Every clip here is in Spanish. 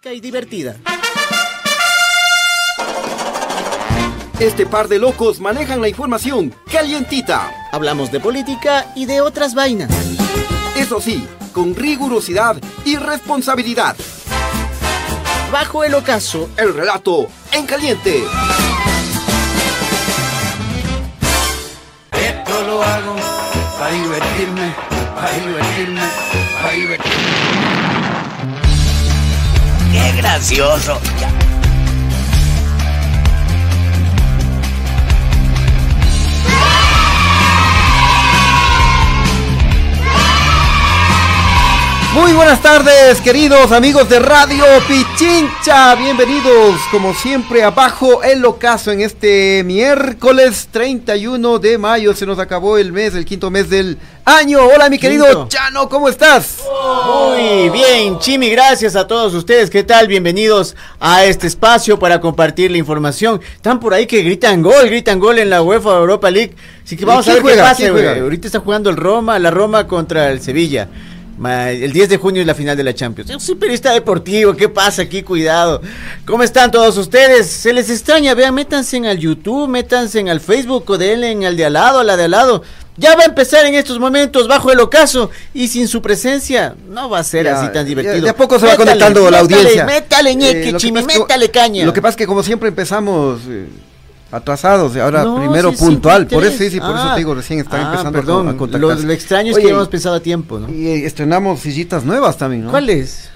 fresca y divertida. Este par de locos manejan la información calientita. Hablamos de política y de otras vainas. Eso sí, con rigurosidad y responsabilidad. Bajo el ocaso, el relato en caliente. Esto lo hago para divertirme, para divertirme, para divertirme. ¡Qué gracioso! Muy buenas tardes, queridos amigos de Radio Pichincha. Bienvenidos, como siempre, abajo el ocaso en este miércoles 31 de mayo. Se nos acabó el mes, el quinto mes del año. Hola, mi querido Quinto. Chano, ¿cómo estás? Muy bien, Chimi, gracias a todos ustedes. ¿Qué tal? Bienvenidos a este espacio para compartir la información. Están por ahí que gritan gol, gritan gol en la UEFA Europa League. Así que vamos a ver juega? qué pasa. Ahorita está jugando el Roma, la Roma contra el Sevilla. El 10 de junio es la final de la Champions. Yo soy periodista deportivo, ¿qué pasa aquí? Cuidado. ¿Cómo están todos ustedes? Se les extraña, vean, métanse en el YouTube, métanse en el Facebook o denle en el de al lado, a la de al lado. Ya va a empezar en estos momentos bajo el ocaso y sin su presencia no va a ser Ya, así tan ya- divertido. De a poco se va Métale, conectando la métale, audiencia. Métale, ñeque, Eh, chimi, métale caña. Lo que pasa es que como siempre empezamos eh, atrasados, ahora No, primero sí, sí, puntual. Por eso sí, sí, por eso Ah, te digo, recién están ah, empezando a perdón, con- a contactarse. Lo, lo extraño es Oye, que hemos pensado a tiempo, ¿no? Y eh, estrenamos sillitas nuevas también, ¿no? ¿Cuáles?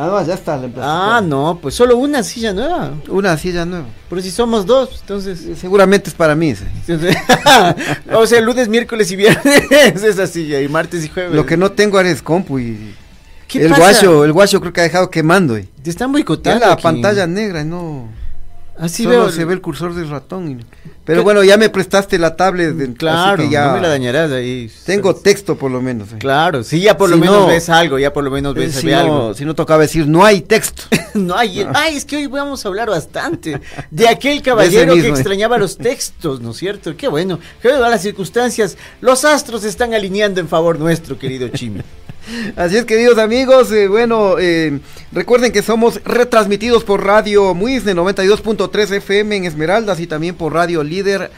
Ah, no, ya está. la. Ah, no, pues solo una silla nueva. Una silla nueva. Pero si somos dos, entonces. Eh, Seguramente es para mí. sí. o sea, lunes, miércoles y viernes esa silla, y martes y jueves. Lo que no tengo ahora es compu y ¿Qué el pasa? guacho, el guacho creo que ha dejado quemando. eh. Te están Está boicoteando. la aquí. pantalla negra y no. Así solo veo. se ve el cursor del ratón. Pero ¿Qué? bueno, ya me prestaste la tablet. de- así Claro, que ya no me la dañarás ahí. Tengo texto por lo menos. eh. Claro, sí, ya por lo menos no- ves algo, ya por lo menos ves si, ve no, algo. si no tocaba decir, no hay texto. No hay, ay, es que hoy vamos a hablar bastante de aquel caballero mismo, que eh. extrañaba los textos, ¿no es cierto? Qué bueno, que a las circunstancias, los astros se están alineando en favor nuestro, querido Chimi. Así es, queridos amigos, eh, bueno, eh, recuerden que somos retransmitidos por Radio Muisne 92.3 FM en Esmeraldas y también por Radio Líder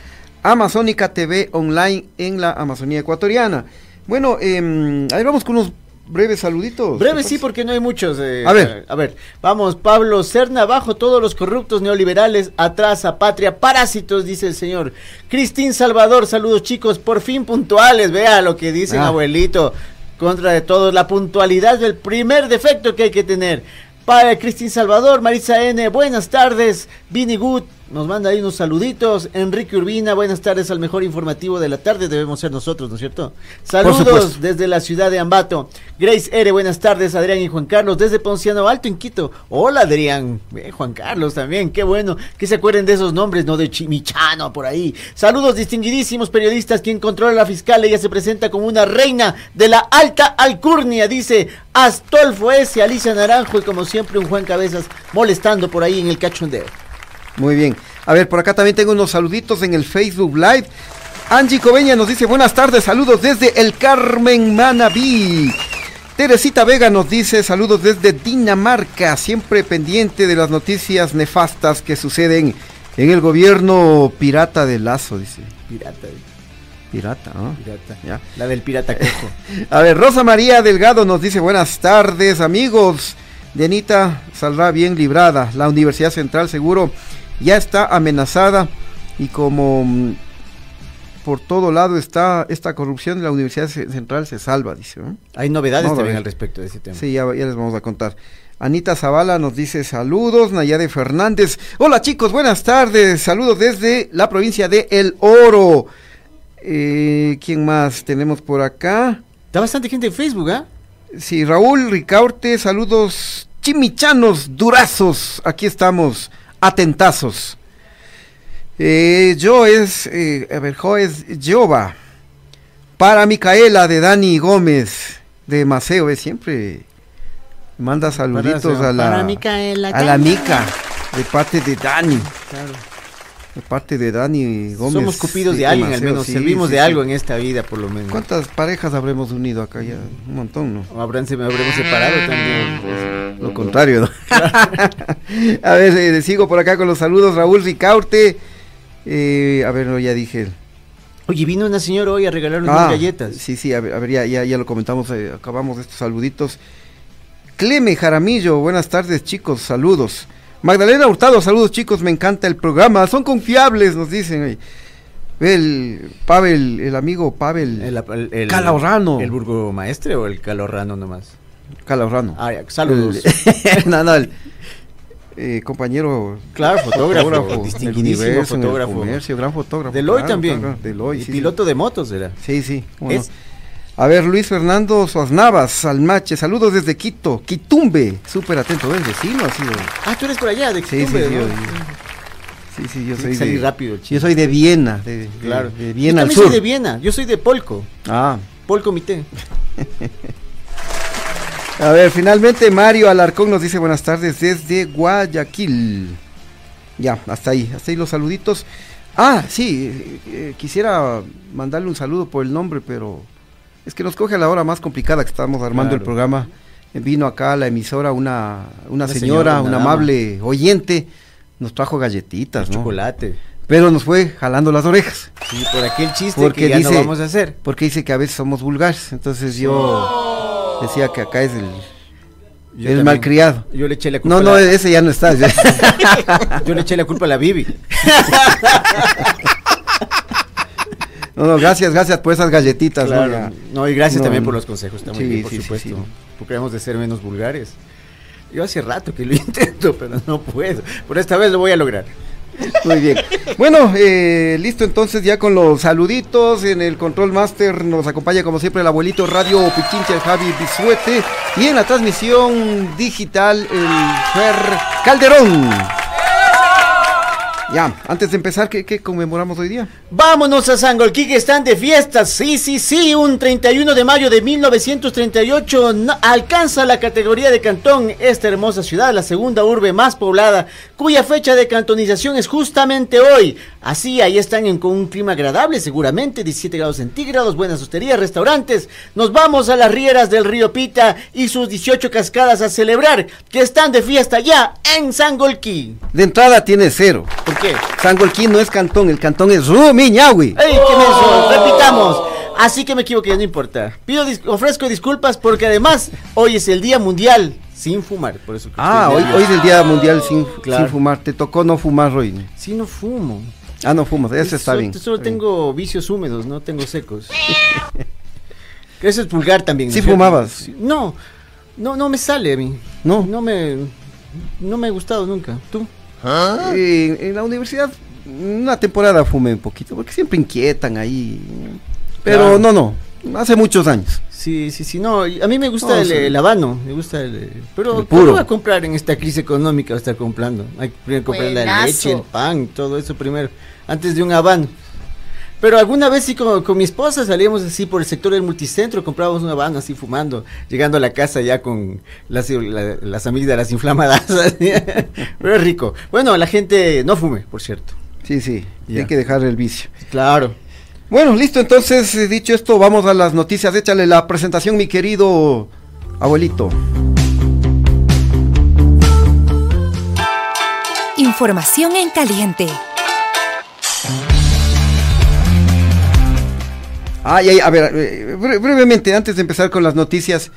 Amazónica TV online en la Amazonía ecuatoriana. Bueno, eh, ahí vamos con unos breves saluditos. Breve sí, porque no hay muchos. eh, A ver. A ver, vamos, Pablo Cerna, abajo todos los corruptos neoliberales, atrás a patria, parásitos, dice el señor. Cristín Salvador, saludos chicos, por fin puntuales, vea lo que dice Ah. abuelito. Contra de todos, la puntualidad del primer defecto que hay que tener. Para Cristín Salvador, Marisa N, buenas tardes. Vini Good, nos manda ahí unos saluditos. Enrique Urbina, buenas tardes al mejor informativo de la tarde. Debemos ser nosotros, ¿no es cierto? Saludos desde la ciudad de Ambato. Grace R, buenas tardes, Adrián y Juan Carlos, desde Ponciano Alto en Quito. Hola, Adrián. Eh, Juan Carlos también, qué bueno. Que se acuerden de esos nombres, ¿no? De Chimichano por ahí. Saludos, distinguidísimos periodistas. Quien controla a la fiscal, ella se presenta como una reina de la alta alcurnia, dice Astolfo S, Alicia Naranjo y como siempre un Juan Cabezas molestando por ahí en el cachondeo. Muy bien. A ver, por acá también tengo unos saluditos en el Facebook Live. Angie Coveña nos dice buenas tardes, saludos desde el Carmen Manabí. Teresita Vega nos dice saludos desde Dinamarca, siempre pendiente de las noticias nefastas que suceden en el gobierno pirata de Lazo, dice. Pirata, Pirata, ¿no? pirata. Ya. La del pirata cojo. A ver, Rosa María Delgado nos dice buenas tardes, amigos. Dianita saldrá bien librada. La Universidad Central seguro ya está amenazada y como mm, por todo lado está esta corrupción, la Universidad Ce- Central se salva, dice. ¿no? Hay novedades Vamos también al respecto de ese tema. Sí, ya, ya les vamos a contar. Anita Zavala nos dice saludos, Nayade Fernández. Hola chicos, buenas tardes. Saludos desde la provincia de El Oro. Eh, ¿Quién más tenemos por acá? Está bastante gente en Facebook, ¿ah? Sí, Raúl Ricaurte, saludos chimichanos, durazos. Aquí estamos, atentazos. Eh, yo es, eh, a ver, Jo es Jova. Para Micaela de Dani Gómez de Maceo, es siempre manda saluditos Para- a la para Micaela, a la Mica de parte de Dani. Claro. De parte de Dani Gómez. Somos cupidos de alguien, al menos. sí, Servimos sí, de sí. algo en esta vida, por lo menos. ¿Cuántas parejas habremos unido acá ya? Un montón, ¿no? O habrán, se me habremos separado también. Lo contrario, ¿no? a ver, eh, sigo por acá con los saludos. Raúl Ricaurte. Eh, a ver, no, ya dije. Oye, vino una señora hoy a regalarnos Ah, galletas. Sí, sí, a ver, a ver, ya, ya, ya lo comentamos, eh, acabamos estos saluditos. Cleme Jaramillo, buenas tardes chicos, saludos. Magdalena Hurtado, saludos chicos, me encanta el programa, son confiables, nos dicen. ahí. El Pavel, el amigo Pavel El, el, el- Calahorrano. ¿El burgomaestre o el calorrano nomás? Calahorrano. Ah, ya, saludos. El- no, no, el, eh, compañero Claro, fotógrafo, fotógrafo, distinguidísimo universo, fotógrafo. comercio, gran fotógrafo. Del hoy claro, también. claro, del hoy, Y sí, piloto de motos era. Sí, sí. cómo no. Es- A ver, Luis Fernando Suaznavas, Salmache, saludos desde Quito, Quitumbe, súper atento, el vecino ha sido. Ah, tú eres por allá, de Sí, sí, Quitumbe, sí, ¿no? yo- Sí, sí, yo soy de, rápido, yo soy de Viena, de, de- Claro. de Yo Viena al también sur. soy de Viena, yo soy de Polco. Ah, Polco Comité. a ver, finalmente Mario Alarcón nos dice buenas tardes desde Guayaquil. Ya, hasta ahí, hasta ahí los saluditos. Ah, sí, eh, eh, quisiera mandarle un saludo por el nombre, pero es que nos coge a la hora más complicada que estamos armando el programa. Vino acá a la emisora una, una, Una señora, señora, una dama. amable oyente, nos trajo galletitas, ¿no? Chocolate. Pero nos fue jalando las orejas, Sí, por aquel chiste Porque que ya dice- no vamos a hacer. porque dice que a veces somos vulgares. Entonces yo decía que acá es el, Yo el también. malcriado. Yo le eché la culpa No, no, a la, ese ya no está. yo le eché la culpa a la Bibi. No, no, gracias, gracias por esas galletitas. ¿no? Claro. Ya. No, y gracias No, también por los consejos, está muy Sí, bien, por sí, supuesto. sí. Porque hemos de ser menos vulgares. Yo hace rato que lo intento, pero no puedo. Por esta vez lo voy a lograr. Muy bien. Bueno, eh, listo entonces ya con los saluditos. En el Control Master nos acompaña como siempre el abuelito Radio Pichincha, el Javi Bisuete. Y en la transmisión digital el Fer Calderón. Ya, antes de empezar, ¿qué, qué conmemoramos hoy día? Vámonos a Sangolquí que están de fiestas. Sí, sí, sí. Un 31 de mayo de 1938 no- alcanza la categoría de cantón esta hermosa ciudad, la segunda urbe más poblada, cuya fecha de cantonización es justamente hoy. Así, ahí están en, con un clima agradable, seguramente 17 grados centígrados, buenas hosterías, restaurantes. Nos vamos a las rieras del río Pita y sus 18 cascadas a celebrar que están de fiesta ya en Sangolquí. De entrada tiene cero. ¿Por qué? Sangolquín no es cantón, el cantón es Rumiñahui. ¡Ey, qué menso! Repitamos. Así que me equivoqué, no importa. Pido dis- ofrezco disculpas porque además hoy es el Día Mundial sin fumar. Por eso que Ah, hoy, es el Día Mundial sin, Claro. sin fumar. Te tocó no fumar hoy. Sí, no fumo. Ah, no fumas, eso está Solo- bien. Solo está bien. tengo vicios húmedos, no tengo secos. Eso es pulgar también. ¿no ¿Sí fumabas? No, no, no me sale a mí. No. No me, no me ha gustado nunca. ¿Tú? Eh, en la universidad, una temporada fumé un poquito, porque siempre inquietan ahí. Pero Claro. no, no, hace muchos años. Sí, sí, sí, no, y a mí me gusta No, el, sí. el habano, me gusta el... Pero El ¿cómo voy a comprar en esta crisis económica? Voy a estar comprando. Hay que primero comprar la leche, el pan, todo eso primero, antes de un habano. Pero alguna vez sí con, con mi esposa salíamos así por el sector del multicentro, comprábamos un habano así fumando, llegando a la casa ya con las, la- las amígdalas inflamadas. Pero es rico. Bueno, la gente no fume, por cierto. Sí, sí, Ya. hay que dejar el vicio. Claro. Bueno, listo, entonces, eh, dicho esto, vamos a las noticias. Échale la presentación, mi querido abuelito. Información en caliente. Ay, ay, a ver, eh, bre- brevemente, antes de empezar con las noticias,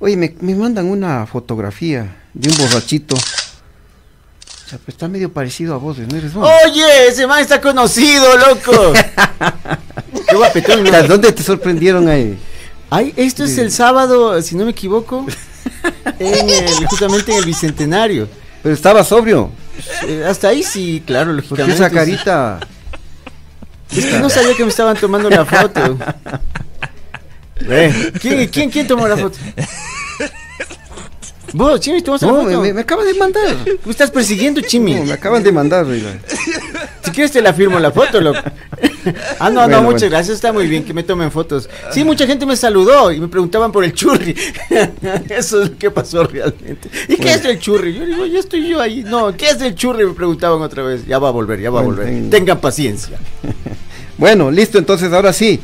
oye, me, me mandan una fotografía de un borrachito. O sea, pues está medio parecido a vos, ¿no eres vos? Oye, ese man está conocido, loco. Qué guapetón, ¿no? ¿Dónde te sorprendieron ahí? Ay, esto es el sábado, si no me equivoco, en el- justamente en el bicentenario. Pero estaba sobrio. Eh, hasta ahí sí, claro, Porque lógicamente. esa carita. Es que no sabía que me estaban tomando la foto. ¿quién, quién, quién tomó la foto? ¿Vos, Chimi, tomaste No, la me, foto? me- me acaban de mandar. ¿Me estás persiguiendo, Chimi? No, me acaban de mandar. oiga. Si quieres te la firmo la foto, loco. ah, no, Bueno, no, muchas gracias, está muy bien que me tomen fotos. Sí, mucha gente me saludó y me preguntaban por el churri. Eso es lo que pasó realmente. ¿Y qué es el churri? Yo digo, ya estoy yo ahí. No, ¿qué es el churri? Me preguntaban otra vez. Ya va a volver, ya va a volver. en- Tengan paciencia. Bueno, listo, entonces ahora sí.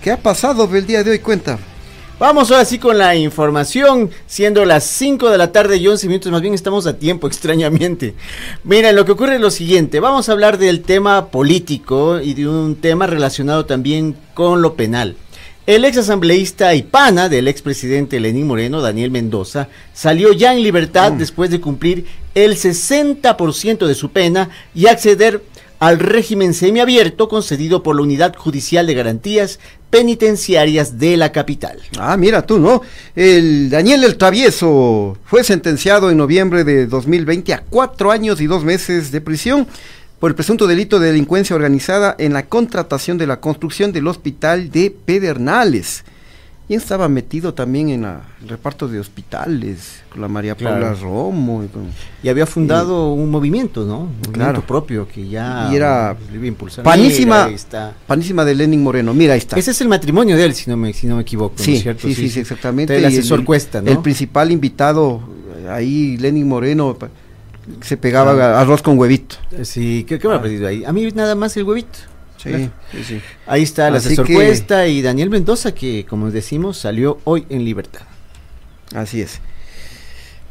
¿Qué ha pasado el día de hoy? Cuenta. Vamos ahora sí con la información, siendo las 5 de la tarde y 11 minutos, más bien estamos a tiempo, extrañamente. Mira, lo que ocurre es lo siguiente, vamos a hablar del tema político y de un tema relacionado también con lo penal. El ex asambleísta y pana del expresidente Lenín Moreno, Daniel Mendoza, salió ya en libertad después de cumplir el 60% de su pena y acceder al régimen semiabierto concedido por la Unidad Judicial de Garantías Penitenciarias de la capital. Ah, mira tú, ¿no? El Daniel el Travieso fue sentenciado en noviembre de 2020 a cuatro años y dos meses de prisión por el presunto delito de delincuencia organizada en la contratación de la construcción del hospital de Pedernales. Y estaba metido también en la- el reparto de hospitales, con la María Paula Claro. Romo. y con- Y había fundado un movimiento, ¿no? Un movimiento Claro. propio que ya Y era impulsar. panísima, Mira, panísima de Lenin Moreno. Mira, ahí está. Ese es el matrimonio de él, si no me, si no me equivoco, ¿no Sí, es cierto? sí, sí, sí, exactamente. El asesor Cuesta, ¿no? El principal invitado, eh, ahí, Lenin Moreno, se pegaba Ah. arroz con huevito. Sí, ¿qué, qué me ha perdido ahí? A mí nada más el huevito. Sí, Claro. sí, sí. Ahí está el Así asesor que- Cuesta y Daniel Mendoza, que como decimos, salió hoy en libertad. Así es.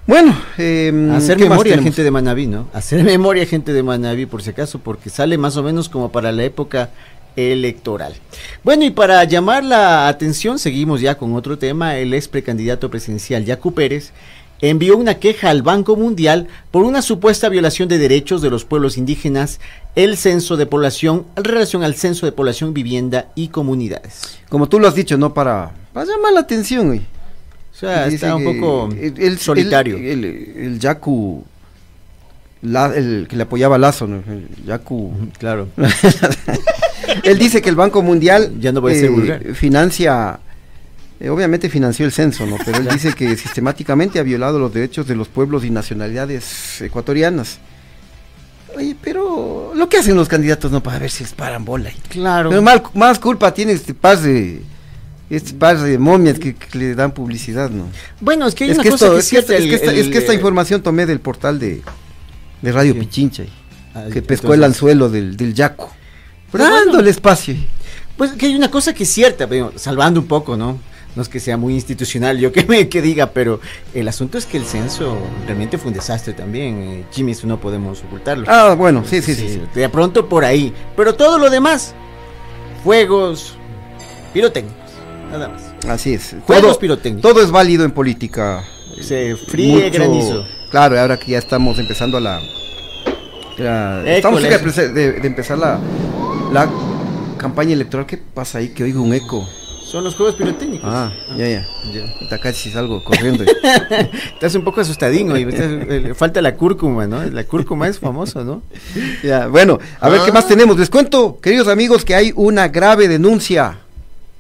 Bueno, eh, Hacer ¿qué más memoria, gente de Manaví, ¿no? Hacer memoria, gente de Manaví, por si acaso, porque sale más o menos como para la época electoral. Bueno, y para llamar la atención, seguimos ya con otro tema. El ex precandidato presidencial, Yacu Pérez, envió una queja al Banco Mundial por una supuesta violación de derechos de los pueblos indígenas, el censo de población, en relación al censo de población, vivienda y comunidades. Como tú lo has dicho, ¿no? Para, para llamar la atención, güey. O sea, Dice está un poco el- el- solitario. El, el, el Yaku, la- el que le apoyaba a Lazo, ¿no? El Yaku. claro. Él dice que el Banco Mundial Ya no ser vulgar. financia, eh, obviamente financió el censo, ¿no? Pero él dice que sistemáticamente ha violado los derechos de los pueblos y nacionalidades ecuatorianas. Oye, pero lo que hacen los candidatos no para ver si les paran bola. Claro. Pero mal- más culpa tiene este par de este par de momias que, que le dan publicidad, ¿no? Bueno, es que hay Es una que, cosa esto, que es, cierta, es que esta- el- es que esta el- información tomé del portal de, de Radio Sí. Pichincha, Ah, que pescó el anzuelo del, del Yaco. Pero Dando bueno. el espacio. Pues que hay una cosa que es cierta, pero salvando un poco, ¿no? No es que sea muy institucional yo que me que diga, pero el asunto es que el censo realmente fue un desastre también. eh, Jimmy, eso no podemos ocultarlo. Ah, bueno, sí, sí, sí. sí. De pronto por ahí. Pero todo lo demás, fuegos, pirotécnicos, nada más. Así es. Juegos Todo, pirotécnicos. todo es válido en política. Se fríe Mucho- granizo. Claro, ahora que ya estamos empezando la. la- estamos cerca de empezar la, la campaña electoral. ¿Qué pasa ahí? Que oigo un eco. Son los juegos pirotécnicos. Ah, ya, ya. Ya. Está casi salgo corriendo. Estás un poco estás- eh, falta la cúrcuma, ¿no? La cúrcuma es famoso, ¿no? Ya, bueno, a ver qué Ah. más tenemos. Les cuento, queridos amigos, que hay una grave denuncia.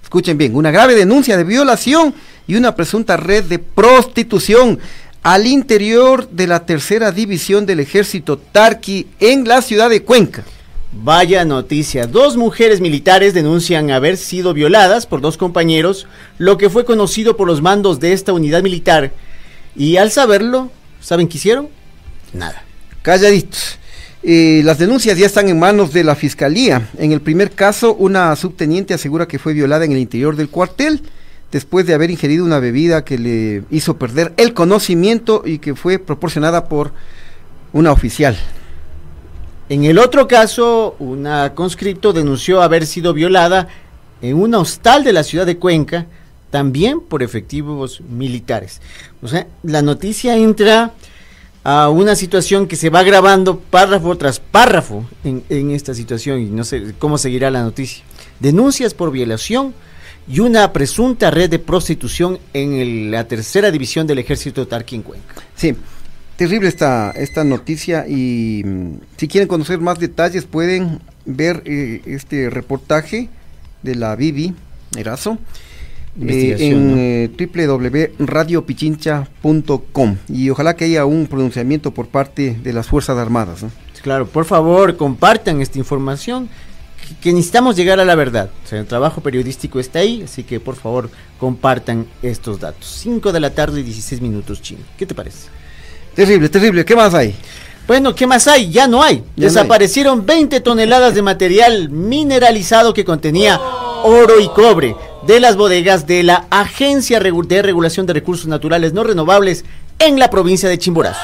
Escuchen bien, una grave denuncia de violación y una presunta red de prostitución al interior de la tercera división del ejército Tarqui en la ciudad de Cuenca. Vaya noticia. Dos mujeres militares denuncian haber sido violadas por dos compañeros, lo que fue conocido por los mandos de esta unidad militar. Y al saberlo, ¿saben qué hicieron? Nada. Calladitos. Eh, las denuncias ya están en manos de la fiscalía. En el primer caso, una subteniente asegura que fue violada en el interior del cuartel después de haber ingerido una bebida que le hizo perder el conocimiento y que fue proporcionada por una oficial. En el otro caso, una conscripto denunció haber sido violada en un hostal de la ciudad de Cuenca, también por efectivos militares. O sea, la noticia entra a una situación que se va grabando párrafo tras párrafo en, esta situación y no sé cómo seguirá la noticia. Denuncias por violación y una presunta red de prostitución en el- la tercera división del ejército Tarqui en Cuenca. Sí, terrible esta, esta noticia y mm, si quieren conocer más detalles pueden ver eh, este reportaje de la Bibi Erazo eh, Investigación, ¿no? en eh, www.radiopichincha.com y ojalá que haya un pronunciamiento por parte de las Fuerzas Armadas. ¿no? Claro, por favor, compartan esta información, que, que necesitamos llegar a la verdad. O sea, el trabajo periodístico está ahí, así que por favor, compartan estos datos. 5 de la tarde y 16 minutos, chino. ¿Qué te parece? Terrible, terrible. ¿Qué más hay? Bueno, ¿qué más hay? Ya no hay. Ya Desaparecieron 20 toneladas de material mineralizado que contenía oro y cobre de las bodegas de la Agencia de Regulación de Recursos Naturales No Renovables en la provincia de Chimborazo.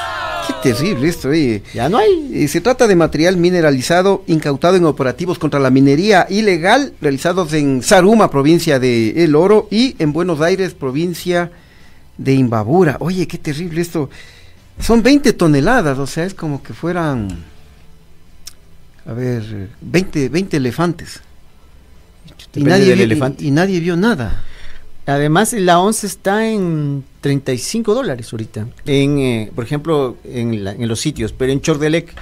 Qué terrible esto, oye. Ya no hay. Eh, Se trata de material mineralizado incautado en operativos contra la minería ilegal realizados en Saruma, provincia de El Oro, y en Buenos Aires, provincia de Imbabura. Oye, qué terrible esto. Son 20 toneladas, o sea, es como que fueran, a ver, eh, 20, 20 elefantes. Y nadie, vio, y- elefante. y nadie vio nada. Además, la once está en 35 dólares ahorita. En, eh, por ejemplo, en, la- en los sitios, pero en Chordelec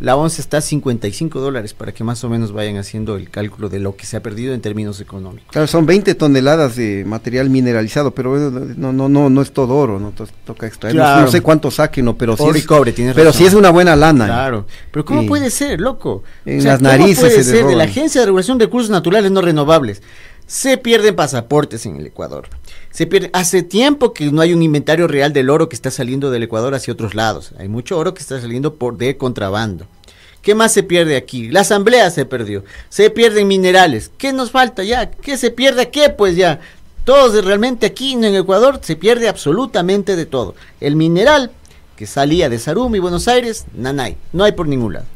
la once está a 55 dólares para que más o menos vayan haciendo el cálculo de lo que se ha perdido en términos económicos. Claro, son 20 toneladas de material mineralizado, pero no, no, no, no es todo oro, no To- toca extraer. No- Claro. No, sé cuánto saquen, no, pero sí Oro y es, cobre, tienes pero razón. sí es una buena lana. Claro, pero ¿cómo Sí. puede ser, loco? En las ¿cómo narices puede se ser de la. Agencia de Regulación de Recursos Naturales No Renovables? Se pierden pasaportes en el Ecuador. Se pierde, hace tiempo que no hay un inventario real del oro que está saliendo del Ecuador hacia otros lados. Hay mucho oro que está saliendo por de contrabando. ¿Qué más se pierde aquí? La asamblea se perdió. Se pierden minerales. ¿Qué nos falta ya? ¿Qué se pierde? ¿Qué? Pues ya. Todos realmente aquí en Ecuador se pierde absolutamente de todo. El mineral que salía de Sarum y Buenos Aires, nanay. No hay por ningún lado.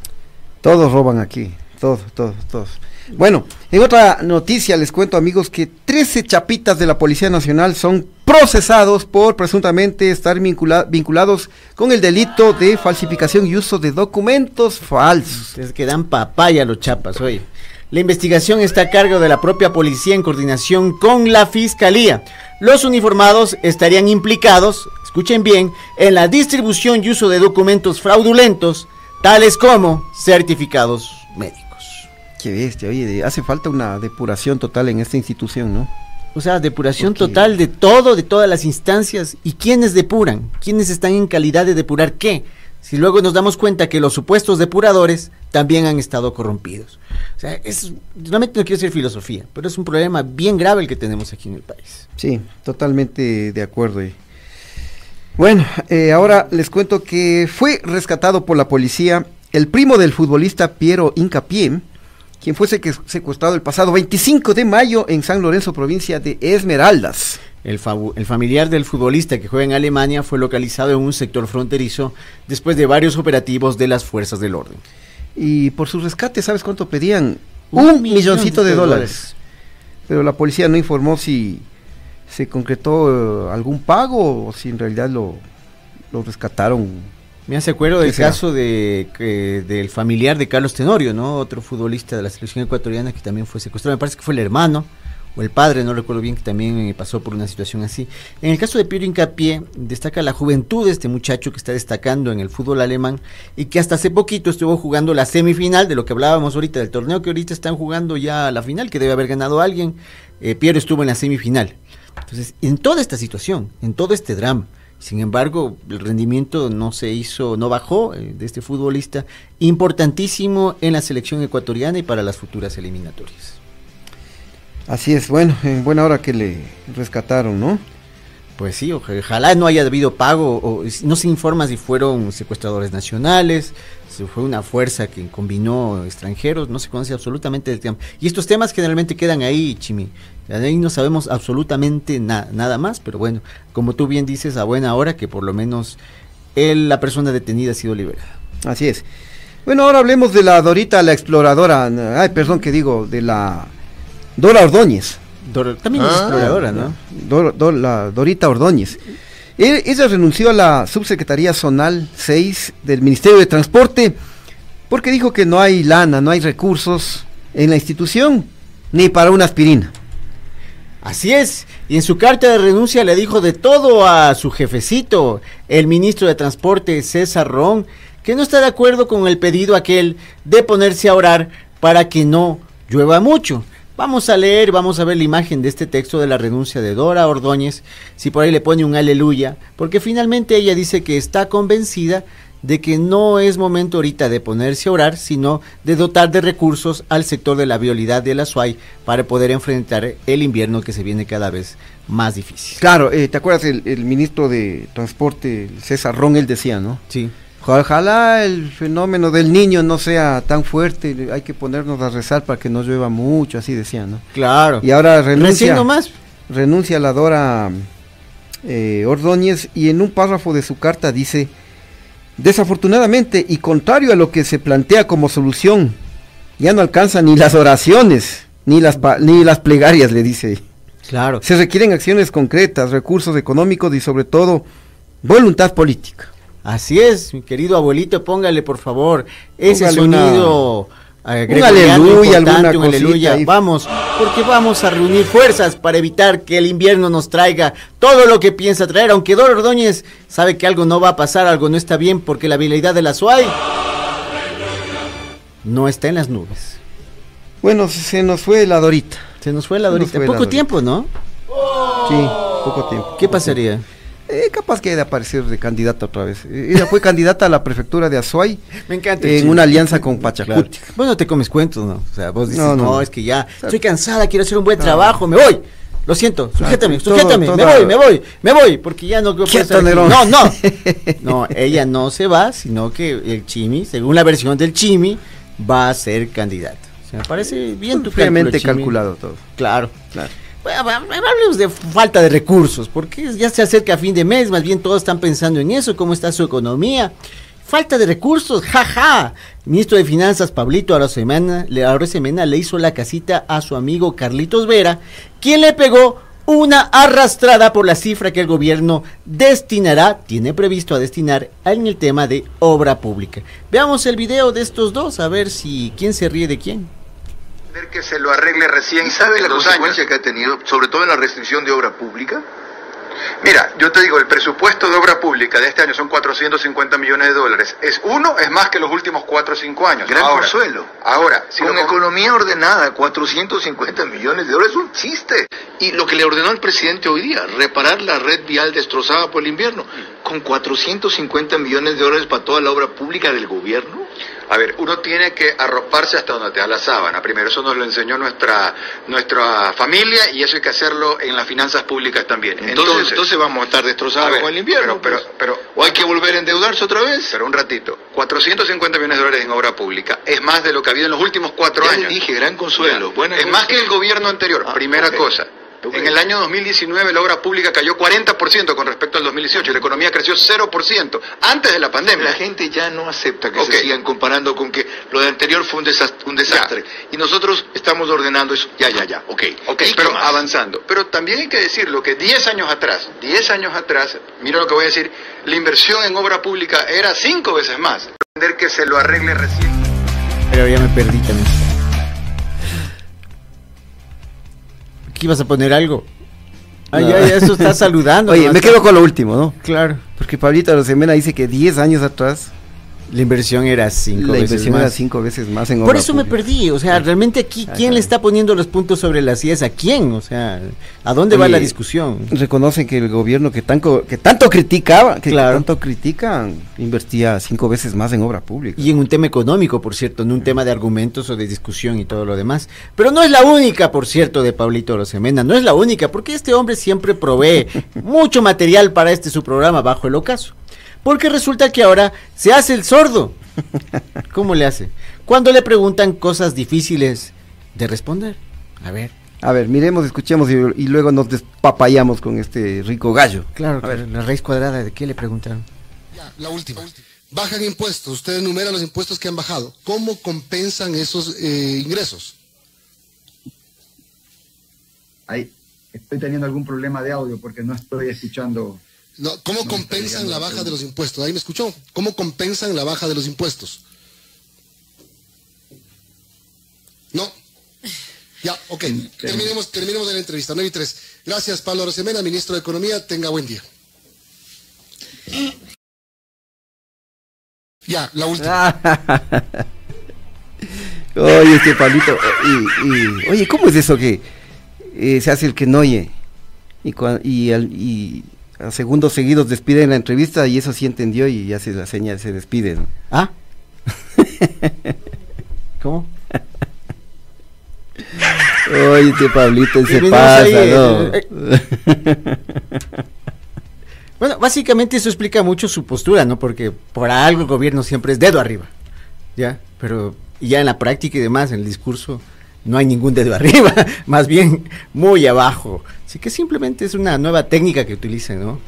Todos roban aquí, todos, todos, todos. Bueno, en otra noticia les cuento amigos que 13 chapitas de la Policía Nacional son procesados por presuntamente estar vincula- vinculados con el delito de falsificación y uso de documentos falsos. Ustedes que dan papaya los chapas, oye. La investigación está a cargo de la propia policía en coordinación con la fiscalía. Los uniformados estarían implicados, escuchen bien, en la distribución y uso de documentos fraudulentos, tales como certificados médicos. Qué bestia, oye, hace falta una depuración total en esta institución, ¿no? O sea, depuración Porque- total de todo, de todas las instancias. ¿Y quiénes depuran? ¿Quiénes están en calidad de depurar qué? Si luego nos damos cuenta que los supuestos depuradores también han estado corrompidos. O sea, es, realmente no quiero decir filosofía, pero es un problema bien grave el que tenemos aquí en el país. Sí, totalmente de acuerdo. Bueno, eh, ahora les cuento que fue rescatado por la policía el primo del futbolista Piero Incapié, quien fue secuestrado el pasado 25 de mayo en San Lorenzo, provincia de Esmeraldas. El, familiar del futbolista que juega en Alemania fue localizado en un sector fronterizo después de varios operativos de las fuerzas del orden. Y por su rescate, ¿sabes cuánto pedían? Un, milloncito de, dólares. Pero la policía no informó si se concretó eh, algún pago o si en realidad lo, lo rescataron. Me hace acuerdo ¿Qué del caso de, del familiar de Carlos Tenorio, ¿no? Otro futbolista de la selección ecuatoriana que también fue secuestrado. Me parece que fue el hermano o el padre, no recuerdo bien, que también eh, pasó por una situación así. En el caso de Piero Incapié, destaca la juventud de este muchacho que está destacando en el fútbol alemán y que hasta hace poquito estuvo jugando la semifinal de lo que hablábamos ahorita, del torneo que ahorita están jugando ya la final, que debe haber ganado alguien. Eh, Piero estuvo en la semifinal. Entonces, en toda esta situación, en todo este drama, sin embargo, el rendimiento no se hizo, no bajó eh, de este futbolista, importantísimo en la selección ecuatoriana y para las futuras eliminatorias. Así es, bueno, en buena hora que le rescataron, ¿no? Pues sí, oja- ojalá no haya habido pago, o no se informa si fueron secuestradores nacionales, si fue una fuerza que combinó extranjeros, no se conoce absolutamente del tema. Y estos temas generalmente quedan ahí, Chimi. Ahí no sabemos absolutamente na- nada más, pero bueno, como tú bien dices, a buena hora que por lo menos él, la persona detenida ha sido liberada. Así es. Bueno, ahora hablemos de la Dorita, la exploradora. Ay, perdón que digo, de la Dora Ordóñez. Dor- también es exploradora, ¿no? Dor- Dor- la Dorita Ordóñez. E- Ella renunció a la subsecretaría zonal 6 del Ministerio de Transporte porque dijo que no hay lana, no hay recursos en la institución, ni para una aspirina. Así es, y en su carta de renuncia le dijo de todo a su jefecito, el ministro de Transporte César Ron, que no está de acuerdo con el pedido aquel de ponerse a orar para que no llueva mucho. Vamos a leer, vamos a ver la imagen de este texto de la renuncia de Dora Ordóñez, si por ahí le pone un aleluya, porque finalmente ella dice que está convencida de que no es momento ahorita de ponerse a orar, sino de dotar de recursos al sector de la vialidad de la SUAY para poder enfrentar el invierno que se viene cada vez más difícil. Claro, eh, ¿te acuerdas el, el ministro de Transporte, César Ron, él decía, ¿no? Sí. Ojalá el fenómeno del niño no sea tan fuerte, hay que ponernos a rezar para que no llueva mucho, así decía, ¿no? Claro. Y ahora renuncia, nomás. renuncia la Dora eh, Ordóñez y en un párrafo de su carta dice, desafortunadamente y contrario a lo que se plantea como solución, ya no alcanza ni las oraciones, ni las, ni las plegarias, le dice. Claro. Se requieren acciones concretas, recursos económicos y sobre todo voluntad política. Así es, mi querido abuelito, póngale por favor ese Póngale una- sonido eh, un aleluya, alguna un aleluya. ahí. Vamos, porque vamos a reunir fuerzas para evitar que el invierno nos traiga todo lo que piensa traer, aunque Dor Ordóñez sabe que algo no va a pasar, algo no está bien, porque la habilidad de la SUAY no está en las nubes. Bueno, se nos fue la Dorita. Se nos fue la Dorita. fue la Poco Dorita. tiempo, ¿no? Sí, poco tiempo. ¿Qué poco pasaría? tiempo. Eh, capaz que de aparecer de candidata otra vez. Eh, Ella fue candidata a la prefectura de Azuay Me encanta. en una alianza con Claro. Pachacuti. Vos no te comes cuentos, ¿no? O sea, vos dices, No, no, es que ya estoy cansada, quiero hacer un buen trabajo, me voy. Lo siento, Claro, sujétame, todo- sujétame, me voy, me voy, me voy, porque ya no puedo estar. No, no. No, ella no se va, sino que el Chimi, según la versión del Chimi, va a ser candidato. O sea, me parece bien tu cálculo, calculado todo. Claro. Claro. Va- hablemos de falta de recursos, porque ya se acerca a fin de mes, más bien todos están pensando en eso, cómo está su economía. Falta de recursos, jaja. Ministro de Finanzas Pablito Arosemena Arosemena le hizo la casita a su amigo Carlitos Vera, quien le pegó una arrastrada por la cifra que el gobierno destinará, tiene previsto a destinar en el tema de obra pública. Veamos el video de estos dos, a ver si quién se ríe de quién. Ver que se lo arregle recién. ¿Y sabe en la dos consecuencia años. que ha tenido, sobre todo en la restricción de obra pública? Mira, yo te digo, el presupuesto de obra pública de este año son 450 millones de dólares. Es uno, es más que los últimos 4 o 5 años. Gran ahora, consuelo. Ahora, si Con economía ordenada, 450 millones de dólares es un chiste. Y lo que le ordenó el presidente hoy día, reparar la red vial destrozada por el invierno, con 450 millones de dólares para toda la obra pública del gobierno. A ver, uno tiene que arroparse hasta donde te da la sábana. Primero, eso nos lo enseñó nuestra, nuestra familia y eso hay que hacerlo en las finanzas públicas también. Entonces, entonces, vamos a estar destrozados A ver, con el invierno. pero- pues. pero- o hay que volver a endeudarse otra vez. Pero un ratito, 450 millones de dólares en obra pública es más de lo que ha habido en los últimos cuatro Ya años. dije, gran consuelo. Buena es cosa. más que el gobierno anterior, Ah, primera cosa. En el año 2019 la obra pública cayó 40% con respecto al 2018 y la economía creció 0% antes de la pandemia. La gente ya no acepta que Ok. se sigan comparando con que lo de anterior fue un desastre. Un desastre. Y nosotros estamos ordenando eso. Ya, ya, ya. Ok. Ok, ¿Y qué pero más? avanzando. Pero también hay que decirlo que 10 años atrás, 10 años atrás, mira lo que voy a decir, la inversión en obra pública era 5 veces más. Entender que se lo arregle recién. Pero ya me perdí también. ¿Qué ibas a poner algo? Ay, No. ya, ya, eso está saludando. Oye, me quedo con lo último, ¿no? Claro. Porque Pablito Rosemena dice que 10 años atrás La inversión era cinco la veces inversión más. era 5 veces más en Por eso me perdí, o sea, realmente aquí, ¿quién le está poniendo los puntos sobre las IES? ¿A quién? O sea, ¿a dónde va la discusión? Reconocen que el gobierno que, que tanto criticaba, que Claro. tanto critican, invertía cinco veces más en obra pública. Y en un tema económico, por cierto, en un tema de argumentos o de discusión y todo lo demás. Pero no es la única, por cierto, de Pablito Rosemena, no es la única, porque este hombre siempre provee mucho material para este su programa bajo el ocaso. Porque resulta que ahora se hace el sordo. ¿Cómo le hace? Cuando le preguntan cosas difíciles de responder. A ver. A ver, miremos, escuchemos y, y luego nos despapayamos con este rico gallo. Claro, A ver. la raíz cuadrada, ¿de qué le preguntaron? Ya, la última. Bajan impuestos, usted enumera los impuestos que han bajado. ¿Cómo compensan esos eh, ingresos? Ahí estoy teniendo algún problema de audio porque no estoy escuchando. No, ¿Cómo No compensan la baja de los impuestos? Ahí me escuchó. ¿Cómo compensan la baja de los impuestos? No. Ya, ok. Terminemos, terminemos de la entrevista. 9 y 3. Gracias, Pablo Rosemena, ministro de Economía. Tenga buen día. Ya, la última. oye, este. Y, y- oye, ¿cómo es eso que eh, se hace el que no oye? Y, y, y segundos seguidos despiden la entrevista y eso sí entendió y hace la señal, se despide. ¿no? ¿Ah? ¿Cómo? Oye, Pablito se pasa, ahí, ¿no? eh, Bueno, básicamente eso explica mucho su postura, ¿no? Porque por algo el gobierno siempre es dedo arriba, ¿ya? Pero ya en la práctica y demás, en el discurso, no hay ningún dedo arriba, más bien muy abajo. Así que simplemente es una nueva técnica que utilizan, ¿no?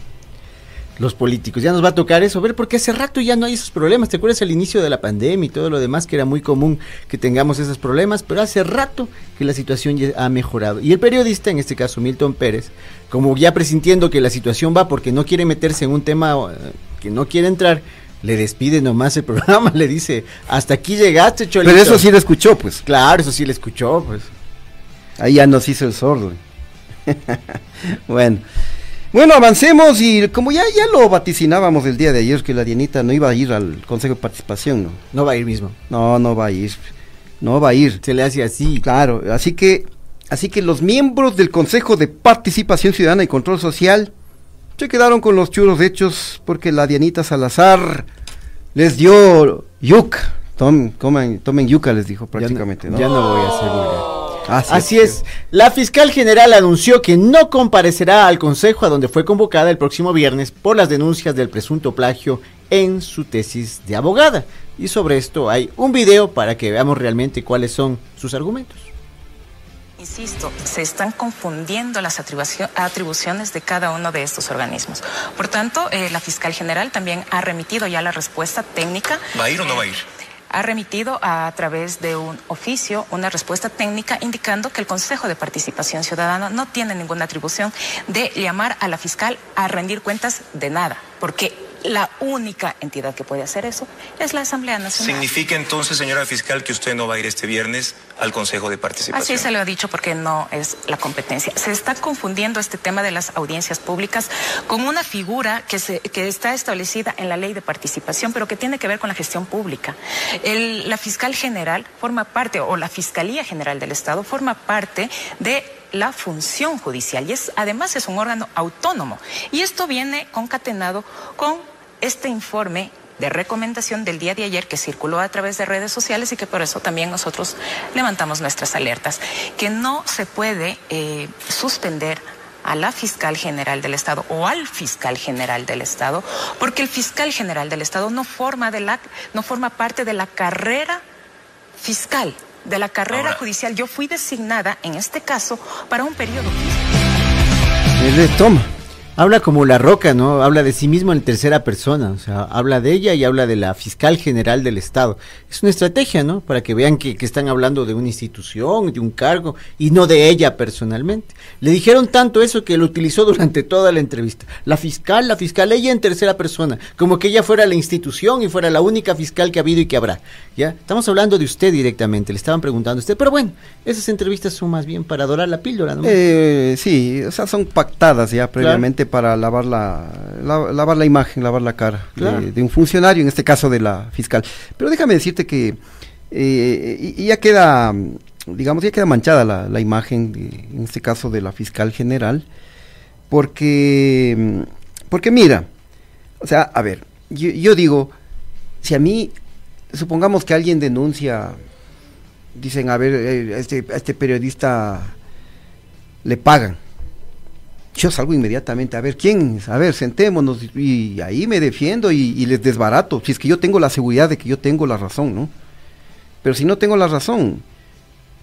Los políticos. Ya nos va a tocar eso, ver, porque hace rato ya no hay esos problemas. ¿Te acuerdas al inicio de la pandemia y todo lo demás, que era muy común que tengamos esos problemas? Pero hace rato que la situación ya ha mejorado. Y el periodista, en este caso Milton Pérez, como ya presintiendo que la situación va porque no quiere meterse en un tema eh, que no quiere entrar, le despide nomás el programa, le dice, hasta aquí llegaste, Cholito. Pero eso sí lo escuchó, pues. Claro, eso sí le escuchó, pues. Ahí ya nos hizo el sordo. bueno. Bueno, avancemos y como ya, ya lo vaticinábamos el día de ayer, que la Dianita no iba a ir al Consejo de Participación, ¿no? No va a ir mismo. No, no va a ir. No va a ir. Se le hace así. Claro, así que, así que los miembros del Consejo de Participación Ciudadana y Control Social se quedaron con los churos hechos porque la Dianita Salazar les dio yuca. Tom- coman- tomen yuca, les dijo prácticamente, ¿no? Ya no voy a hacer vulgar. Así Así es. La fiscal general anunció que no comparecerá al Consejo a donde fue convocada el próximo viernes por las denuncias del presunto plagio en su tesis de abogada. Y sobre esto hay un video para que veamos realmente cuáles son sus argumentos. Insisto, se están confundiendo las atribucio- atribuciones de cada uno de estos organismos. Por tanto, eh, la fiscal general también ha remitido ya la respuesta técnica. ¿Va a ir o no va a ir? Ha remitido a través de un oficio una respuesta técnica indicando que el Consejo de Participación Ciudadana no tiene ninguna atribución de llamar a la fiscal a rendir cuentas de nada, porque la única entidad que puede hacer eso es la Asamblea Nacional. ¿Significa entonces, señora fiscal, que usted no va a ir este viernes al Consejo de Participación? Así se lo he dicho porque no es la competencia. Se está confundiendo este tema de las audiencias públicas con una figura que, se, que está establecida en la ley de participación, pero que tiene que ver con la gestión pública. El- la fiscal general forma parte, o la Fiscalía General del Estado forma parte de la función judicial y es además es un órgano autónomo. Y esto viene concatenado con este informe de recomendación del día de ayer que circuló a través de redes sociales y que por eso también nosotros levantamos nuestras alertas, que no se puede eh, suspender a la fiscal general del Estado o al fiscal general del Estado, porque el fiscal general del Estado no forma, de la, no forma parte de la carrera fiscal, de la carrera Ahora- judicial. Yo fui designada, en este caso, para un periodo toma. Habla como la roca, ¿no? Habla de sí mismo en tercera persona, o sea, habla de ella y habla de la fiscal general del Estado. Es una estrategia, ¿no? Para que vean que, que están hablando de una institución, de un cargo, y no de ella personalmente. Le dijeron tanto eso que lo utilizó durante toda la entrevista. La fiscal, la fiscal, ella en tercera persona, como que ella fuera la institución y fuera la única fiscal que ha habido y que habrá. ¿Ya? Estamos hablando de usted directamente, le estaban preguntando a usted, pero bueno, esas entrevistas son más bien para dorar la píldora, ¿no? Eh, sí, o sea, son pactadas ya previamente para lavar la, la- lavar la imagen, lavar la cara de- Claro. de, un funcionario, en este caso de la fiscal. Pero déjame decirte que eh, y, y ya queda, digamos, ya queda manchada la, la imagen, de- en este caso de la fiscal general, porque, porque mira, o sea, a ver, yo, yo digo, si a mí, supongamos que alguien denuncia, dicen, a ver, eh, a este, a este periodista le pagan. Yo salgo inmediatamente, a ver quién, a ver, sentémonos y, y ahí me defiendo y, y les desbarato, si es que yo tengo la seguridad de que yo tengo la razón, ¿no? Pero si no tengo la razón,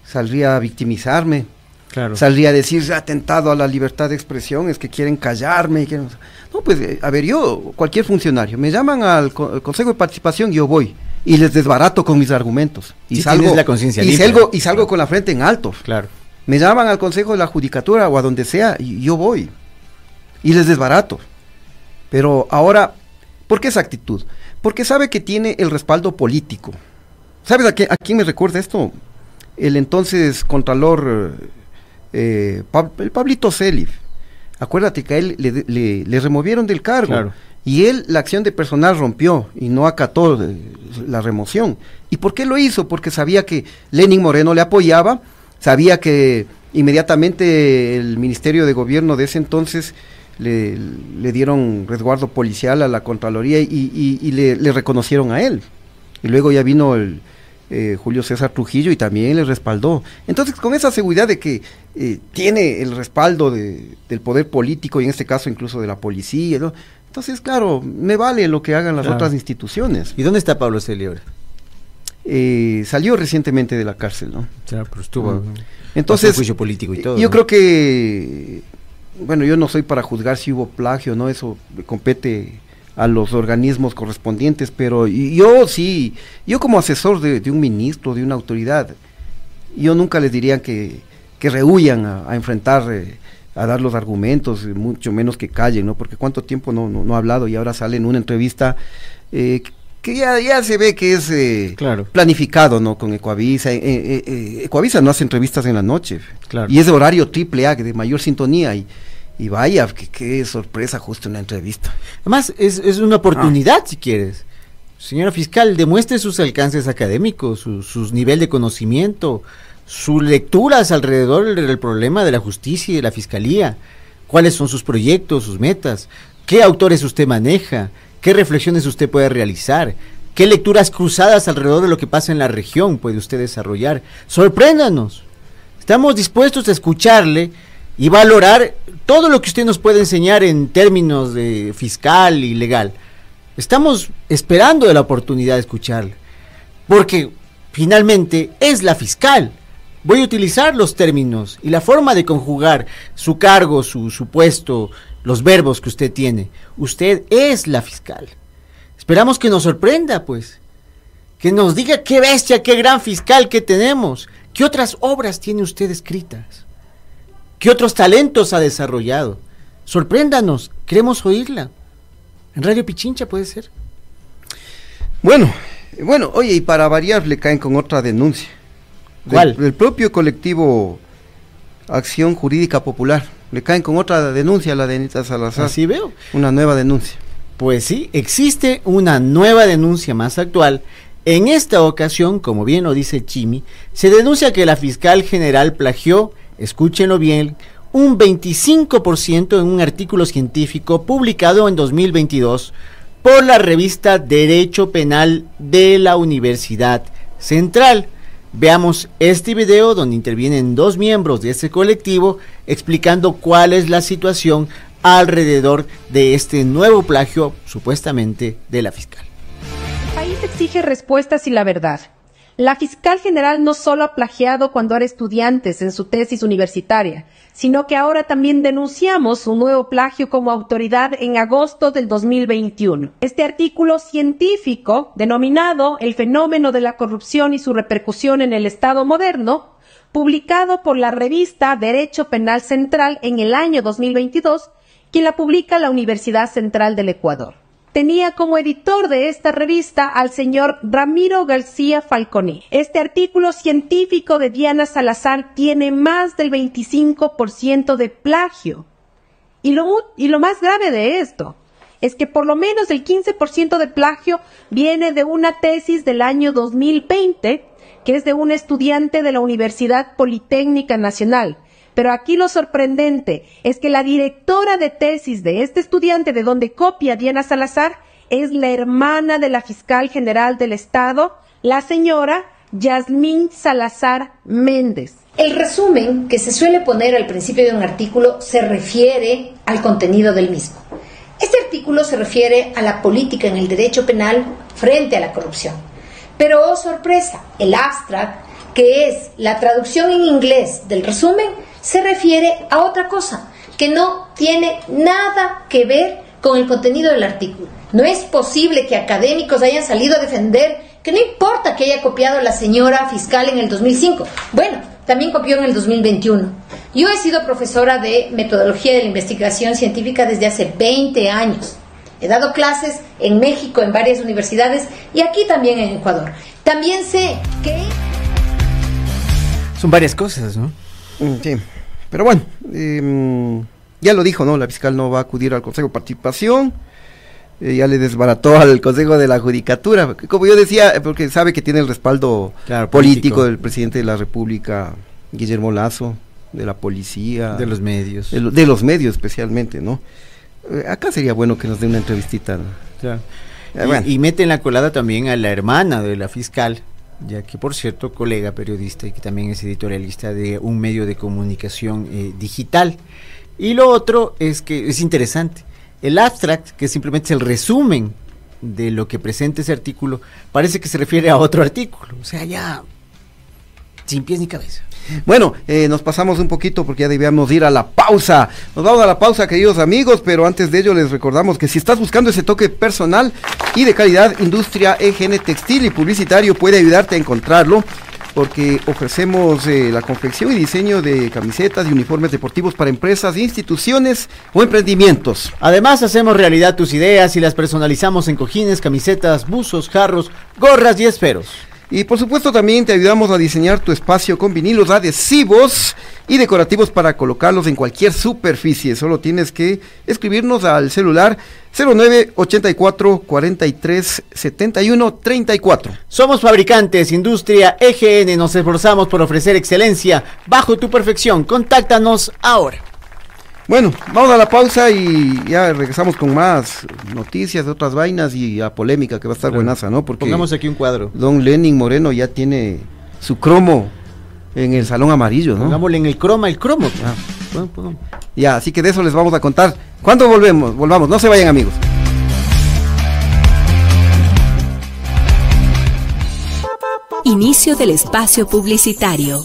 saldría a victimizarme, Claro. saldría a decir atentado a la libertad de expresión, es que quieren callarme. quieren- No, pues, eh, a ver, yo, cualquier funcionario, me llaman al, co- al Consejo de Participación, yo voy y les desbarato con mis argumentos. Y Sí salgo, la conciencia y limpia. salgo, y salgo con la frente en alto. Claro. Me llaman al Consejo de la Judicatura o a donde sea y yo voy. Y les desbarato. Pero ahora, ¿por qué esa actitud? Porque sabe que tiene el respaldo político. ¿Sabes a, qué- a quién me recuerda esto? El entonces Contralor, eh, Pab- el Pablito Celif. Acuérdate que a él le, le- le removieron del cargo. Claro. Y él la acción de personal rompió y no acató eh, la remoción. ¿Y por qué lo hizo? Porque sabía que Lenin Moreno le apoyaba, sabía que inmediatamente el Ministerio de Gobierno de ese entonces le, le dieron resguardo policial a la Contraloría y, y- y le, le reconocieron a él. Y luego ya vino el eh, Julio César Trujillo y también le respaldó. Entonces, con esa seguridad de que eh, tiene el respaldo de- del poder político y en este caso incluso de la policía, ¿no? entonces, claro, me vale lo que hagan las Claro. otras instituciones. ¿Y dónde está Pablo Celia ahora? Eh, salió recientemente de la cárcel, ¿no? Pero estuvo. Mm. Entonces, juicio político y todo. yo ¿no? creo que, bueno, yo no soy para juzgar si hubo plagio, ¿no? Eso compete a los organismos correspondientes, pero yo sí, yo como asesor de, de un ministro, de una autoridad, yo nunca les diría que, que rehuyan a, a enfrentar, eh, a dar los argumentos, eh, mucho menos que callen, ¿no? Porque cuánto tiempo no, no, no ha hablado y ahora sale en una entrevista eh, que ya, ya se ve que es eh, Claro. planificado, ¿no? Con Ecuavisa. eh, eh, eh, Ecuavisa no hace entrevistas en la noche. Claro. Y es de horario triple A, de mayor sintonía. Y, y vaya, qué, sorpresa justo en la entrevista. Además, es, es una oportunidad, si quieres. Señora fiscal, demuestre sus alcances académicos, su, sus nivel de conocimiento, sus lecturas alrededor del problema de la justicia y de la fiscalía. ¿Cuáles son sus proyectos, sus metas? ¿Qué autores usted maneja? ¿Qué reflexiones usted puede realizar? ¿Qué lecturas cruzadas alrededor de lo que pasa en la región puede usted desarrollar? Sorpréndanos. Estamos dispuestos a escucharle y valorar todo lo que usted nos puede enseñar en términos de fiscal y legal. Estamos esperando de la oportunidad de escucharle, porque finalmente es la fiscal. Voy a utilizar los términos y la forma de conjugar su cargo, su, su puesto, los verbos que usted tiene. Usted es la fiscal. Esperamos que nos sorprenda, pues. Que nos diga qué bestia, qué gran fiscal que tenemos. ¿Qué otras obras tiene usted escritas? ¿Qué otros talentos ha desarrollado? Sorpréndanos, queremos oírla. En Radio Pichincha puede ser. Bueno, eh, bueno, oye, y para variar le caen con otra denuncia. Del- ¿Cuál? Del, propio colectivo Acción Jurídica Popular. Le caen con otra denuncia a la de Anita Salazar. Así veo. Una nueva denuncia. Pues sí, existe una nueva denuncia más actual. En esta ocasión, como bien lo dice Chimi, se denuncia que la fiscal general plagió, escúchenlo bien, un 25% en un artículo científico publicado en 2022 por la revista Derecho Penal de la Universidad Central. Veamos este video donde intervienen dos miembros de este colectivo explicando cuál es la situación alrededor de este nuevo plagio supuestamente de la fiscal. El país exige respuestas y la verdad. La fiscal general no solo ha plagiado cuando era estudiantes en su tesis universitaria, sino que ahora también denunciamos un nuevo plagio como autoridad en agosto del 2021. Este artículo científico, denominado El fenómeno de la corrupción y su repercusión en el Estado moderno, publicado por la revista Derecho Penal Central en el año 2022, quien la publica la Universidad Central del Ecuador tenía como editor de esta revista al señor Ramiro García Falconi. Este artículo científico de Diana Salazar tiene más del 25% de plagio. Y lo, y lo más grave de esto es que por lo menos el 15% de plagio viene de una tesis del año 2020, que es de un estudiante de la Universidad Politécnica Nacional. Pero aquí lo sorprendente es que la directora de tesis de este estudiante de donde copia Diana Salazar es la hermana de la fiscal general del Estado, la señora Yasmín Salazar Méndez. El resumen que se suele poner al principio de un artículo se refiere al contenido del mismo. Este artículo se refiere a la política en el derecho penal frente a la corrupción. Pero, oh sorpresa, el abstract, que es la traducción en inglés del resumen, se refiere a otra cosa, que no tiene nada que ver con el contenido del artículo. No es posible que académicos hayan salido a defender que no importa que haya copiado la señora fiscal en el 2005. Bueno, también copió en el 2021. Yo he sido profesora de metodología de la investigación científica desde hace 20 años. He dado clases en México, en varias universidades y aquí también en Ecuador. También sé que... Son varias cosas, ¿no? Mm, Sí, pero bueno, em, ya lo dijo, ¿no? La fiscal no va a acudir al Consejo de Participación, eh, ya le desbarató al Consejo de la Judicatura, como yo decía, eh, porque sabe que tiene el respaldo Claro, político, político. del presidente de la República, Guillermo Lazo, de la policía. De los medios. De, lo- de los medios especialmente, ¿no? Eh, acá sería bueno que nos dé una entrevistita. ¿no? Claro. Eh, Y- bueno. y, mete en la colada también a la hermana de la fiscal, ya que por cierto, colega periodista y que también es editorialista de un medio de comunicación eh, digital. Y lo otro es que es interesante. El abstract, que simplemente es el resumen de lo que presenta ese artículo, parece que se refiere a otro artículo. O sea, ya sin pies ni cabeza. Bueno, eh, nos pasamos un poquito porque ya debíamos ir a la pausa. Nos vamos a la pausa, queridos amigos, pero antes de ello les recordamos que si estás buscando ese toque personal y de calidad, Industria EGN Textil y Publicitario puede ayudarte a encontrarlo porque ofrecemos eh, la confección y diseño de camisetas y uniformes deportivos para empresas, instituciones o emprendimientos. Además, hacemos realidad tus ideas y las personalizamos en cojines, camisetas, buzos, jarros, gorras y esferos. Y por supuesto también te ayudamos a diseñar tu espacio con vinilos adhesivos y decorativos para colocarlos en cualquier superficie. Solo tienes que escribirnos al celular 0984 43 71 34. Somos fabricantes, industria EGN, nos esforzamos por ofrecer excelencia bajo tu perfección. Contáctanos ahora. Bueno, vamos a la pausa y ya regresamos con más noticias de otras vainas y a polémica que va a estar Claro. buenaza, ¿no? Porque Pongamos aquí un cuadro. Don Lenin Moreno ya tiene su cromo en el salón amarillo, ¿no? Pongámosle en el croma, el cromo. Bueno, pongamos. Ya, así que de eso les vamos a contar. ¿Cuándo volvemos? Volvamos, no se vayan amigos. Inicio del espacio publicitario.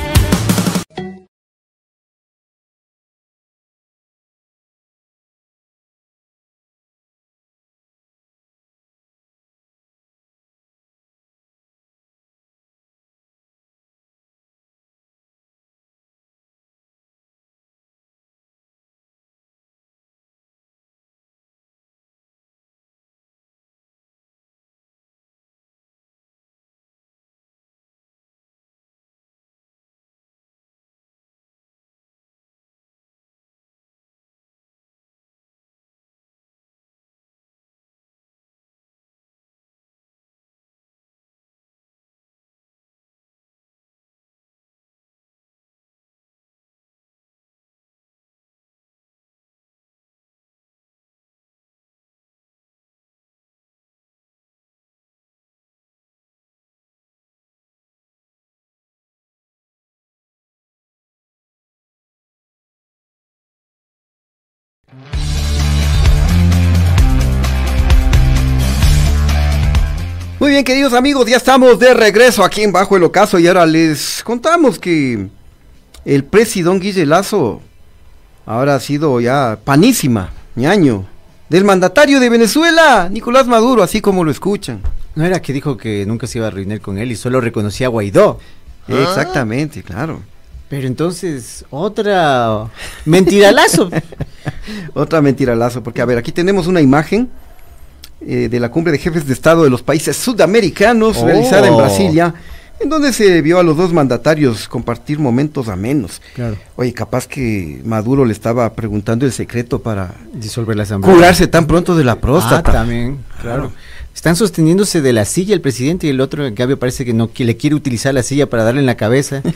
Muy bien, queridos amigos, ya estamos de regreso aquí en Bajo el Ocaso y ahora les contamos que el presidón Guille Lazo ahora ha sido ya panísima, ñaño, del mandatario de Venezuela, Nicolás Maduro, así como lo escuchan. No era que dijo que nunca se iba a reunir con él y solo reconocía a Guaidó. Exactamente, claro. Pero entonces, otra mentiralazo. Otra mentira lazo, porque a ver, aquí tenemos una imagen eh, de la cumbre de jefes de Estado de los países sudamericanos Oh. realizada en Brasilia, en donde se vio a los dos mandatarios compartir momentos amenos. Claro. Oye, capaz que Maduro le estaba preguntando el secreto para Disolver la asamblea. curarse tan pronto de la próstata. Ah, también, claro. Están sosteniéndose de la silla el presidente y el otro, en cambio, parece que no que le quiere utilizar la silla para darle en la cabeza.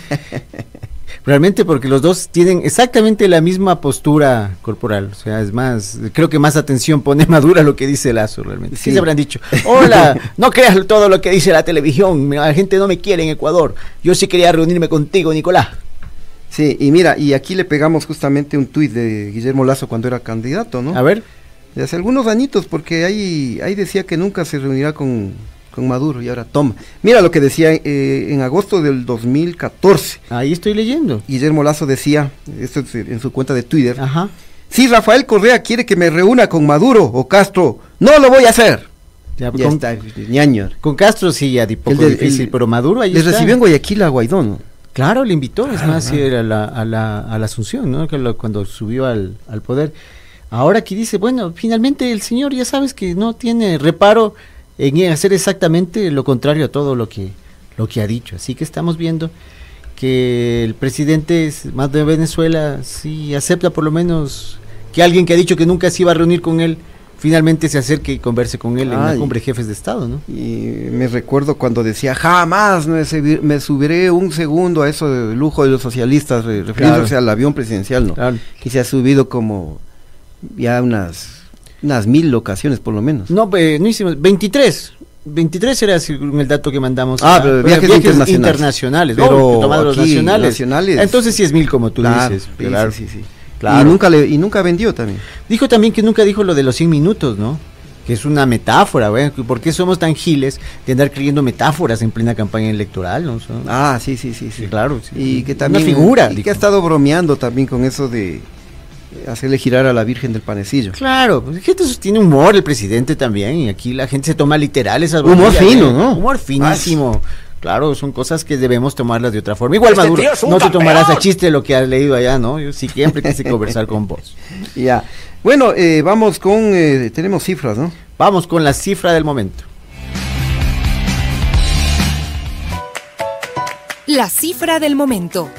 Realmente porque los dos tienen exactamente la misma postura corporal. O sea, es más, creo que más atención pone Madura a lo que dice Lazo realmente. Sí. Se habrán dicho, hola, no creas todo lo que dice la televisión, la gente no me quiere en Ecuador. Yo sí quería reunirme contigo, Nicolás. Sí, y mira, y aquí le pegamos justamente un tuit de Guillermo Lazo cuando era candidato, ¿no? A ver. De hace algunos añitos, porque ahí, ahí decía que nunca se reunirá con, con Maduro y ahora toma. Mira lo que decía eh, en agosto del 2014. Ahí estoy leyendo. Guillermo Lazo decía, esto es en su cuenta de Twitter. Ajá. Si Rafael Correa quiere que me reúna con Maduro o Castro, no lo voy a hacer. Ya, Ya con, está, ñaño. con Castro sí, ya di poco El de- difícil, el- pero Maduro ahí Le está. recibió en Guayaquil a Guaidó, ¿no? Claro, le invitó, es más, sí, era la- a, la, a la Asunción, ¿no? Que lo- cuando subió al, al poder. Ahora aquí dice, bueno, finalmente el señor ya sabes que no tiene reparo en hacer exactamente lo contrario a todo lo que, lo que ha dicho. Así que estamos viendo que el presidente es más de Venezuela sí acepta por lo menos que alguien que ha dicho que nunca se iba a reunir con él, finalmente se acerque y converse con él en la cumbre de jefes de Estado, ¿no? Y me recuerdo cuando decía, jamás me, subi- me subiré un segundo a eso del lujo de los socialistas, re- refiriéndose Claro. al avión presidencial, ¿no? Claro. Que se ha subido como ya unas, unas mil ocasiones por lo menos. No, eh, no hicimos 23. 23 era el dato que mandamos. Ah, a- pero viajes internacionales. internacionales, Pero ¿no? Los aquí, nacionales. nacionales. Entonces sí es mil como tú Claro, dices. claro. sí, sí, sí. Claro. Y nunca le, y nunca vendió también. Dijo también que nunca dijo lo de los 100 minutos, ¿no? Que es una metáfora, ¿ve? ¿Por qué somos tan giles de andar creyendo metáforas en plena campaña electoral? ¿no? Ah, sí, sí, sí, sí. claro. sí. Y que también Una figura. y que ha estado bromeando también con eso de hacerle girar a la Virgen del Panecillo. Claro, pues, gente eso tiene humor el presidente también y aquí la gente se toma literal esas Humor bromas, fino, ¿eh? ¿no? Humor finísimo. Claro, son cosas que debemos tomarlas de otra forma. Igual Este Maduro, no te tomarás a chiste lo que has leído allá, ¿no? Yo sí siempre quise conversar con vos. Ya. Bueno, eh, vamos con eh, tenemos cifras, ¿no? Vamos con la cifra del momento. La cifra del momento.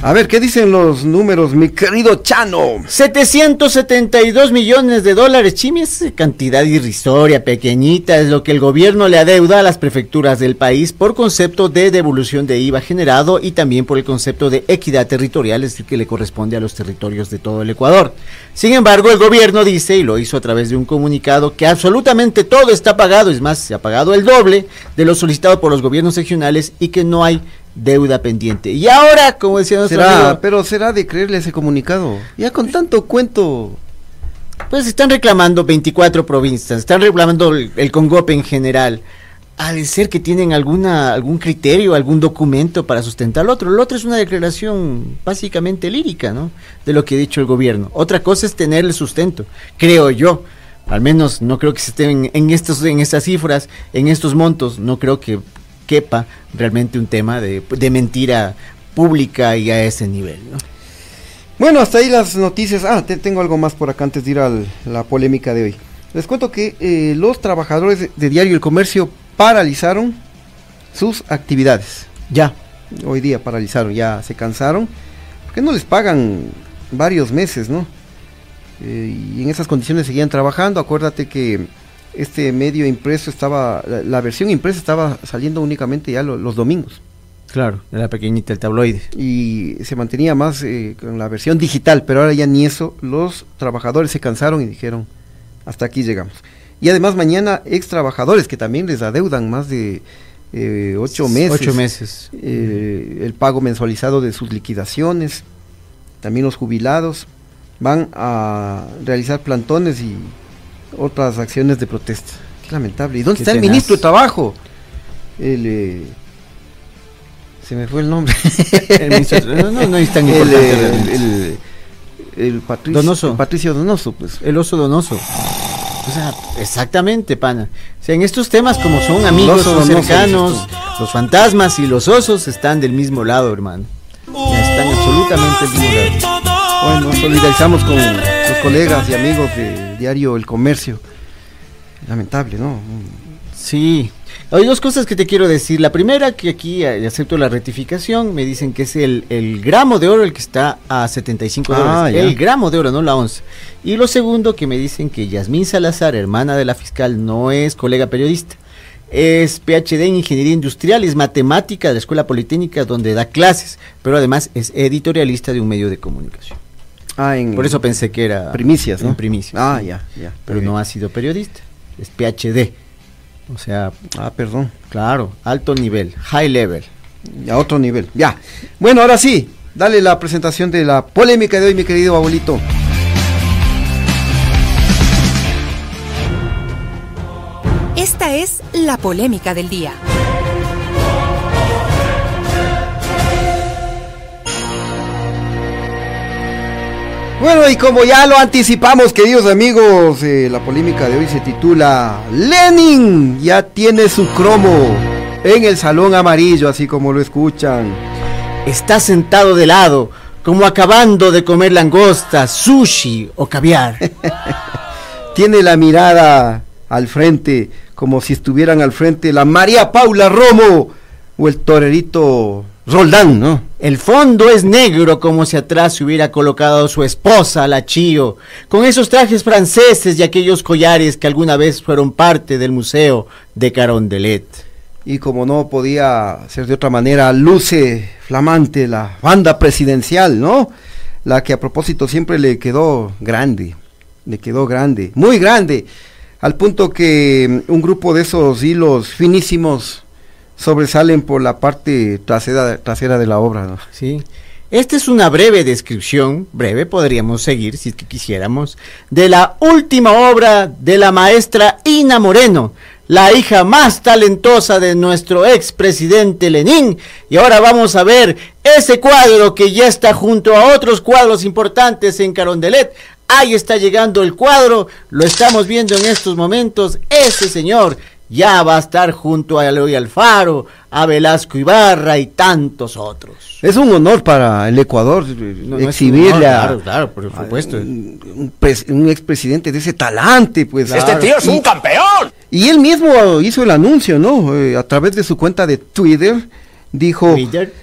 A ver, ¿qué dicen los números, mi querido Chano? 772 millones de dólares, Chimi, es cantidad irrisoria, pequeñita, es lo que el gobierno le adeuda a las prefecturas del país por concepto de devolución de IVA generado y también por el concepto de equidad territorial, es decir, que le corresponde a los territorios de todo el Ecuador. Sin embargo, el gobierno dice, y lo hizo a través de un comunicado, que absolutamente todo está pagado, es más, se ha pagado el doble de lo solicitado por los gobiernos regionales y que no hay deuda pendiente. Y ahora, como decía nuestro Será, amigo, pero será de creerle ese comunicado. Ya con tanto cuento. Pues están reclamando 24 provincias, están reclamando el, el en general. De ser que tienen alguna algún criterio, algún documento para sustentar lo otro. Lo otro es una declaración básicamente lírica, ¿no? De lo que ha dicho el gobierno. Otra cosa es tener el sustento, creo yo. Al menos no creo que se estén en estos en estas cifras, en estos montos, no creo que quepa realmente un tema de, de mentira pública y a ese nivel, ¿no? Bueno, hasta ahí las noticias. Ah, te, tengo algo más por acá antes de ir a la polémica de hoy. Les cuento que eh, los trabajadores de, de Diario El Comercio paralizaron sus actividades. Ya. Hoy día paralizaron, ya se cansaron. Porque no les pagan varios meses, ¿no? Eh, y en esas condiciones seguían trabajando. Acuérdate que este medio impreso estaba, la, la versión impresa estaba saliendo únicamente ya lo- los domingos. Claro, era pequeñita el tabloide. Y se mantenía más eh, con la versión digital, pero ahora ya ni eso. Los trabajadores se cansaron y dijeron, hasta aquí llegamos. Y además mañana ex trabajadores que también les adeudan más de eh, ocho meses. Ocho meses. eh, el pago mensualizado de sus liquidaciones. También los jubilados van a realizar plantones y otras acciones de protesta. Qué lamentable. ¿Y dónde Qué está el ministro de Trabajo? El, eh, se me fue el nombre. El ministro de- no, no, no es tan El, importante eh, realmente. el- el Patricio Donoso. el Patricio Donoso, pues. El oso donoso. O sea, exactamente, pana. O sea, en estos temas, como son amigos, son cercanos, los fantasmas y los osos están del mismo lado, hermano. Están absolutamente del mismo lado. Bueno, solidarizamos con los colegas y amigos de Diario El Comercio. Lamentable, ¿no? Sí. Hay dos cosas que te quiero decir. La primera, que aquí eh, acepto la rectificación, me dicen que es el, el gramo de oro el que está a 75 Ah, dólares. ya. El gramo de oro, no la onza. Y lo segundo, que me dicen que Yasmín Salazar, hermana de la fiscal, no es colega periodista. Es PhD en Ingeniería Industrial, es matemática de la Escuela Politécnica donde da clases, pero además es editorialista de un medio de comunicación. Ah, en Por eso pensé que era Primicias, ¿no? en primicias. Ah, sí. ya, ya. Pero no ha sido periodista, es PhD. O sea, Ah, perdón. claro, alto nivel, high level. A otro nivel. Ya. Bueno, ahora sí. Dale la presentación de la polémica de hoy, mi querido abuelito. Esta es la polémica del día. Bueno, y como ya lo anticipamos, queridos amigos, eh, la polémica de hoy se titula Lenin ya tiene su cromo en el salón amarillo, así como lo escuchan. Está sentado de lado, como acabando de comer langosta, sushi o caviar. Tiene la mirada al frente, como si estuvieran al frente la María Paula Romo o el torerito Roldán, ¿no? El fondo es negro como si atrás se hubiera colocado su esposa, la Chío, con esos trajes franceses y aquellos collares que alguna vez fueron parte del museo de Carondelet. Y como no podía ser de otra manera, luce flamante la banda presidencial, ¿no? La que a propósito siempre le quedó grande, le quedó grande, muy grande, al punto que un grupo de esos hilos finísimos sobresalen por la parte trasera, trasera de la obra. Sí. Esta es una breve descripción, breve podríamos seguir si quisiéramos, de la última obra de la maestra Ina Moreno, la hija más talentosa de nuestro expresidente Lenín. Y ahora vamos a ver ese cuadro que ya está junto a otros cuadros importantes en Carondelet. Ahí está llegando el cuadro, lo estamos viendo en estos momentos. Ese señor ya va a estar junto a Eloy Alfaro, a Velasco Ibarra y tantos otros. Es un honor para el Ecuador No, no exhibirle honor, a, claro, claro, por supuesto. a un, un un expresidente de ese talante, pues. Este tío es un campeón. Y él mismo hizo el anuncio, ¿no? Eh, a través de su cuenta de Twitter. Dijo,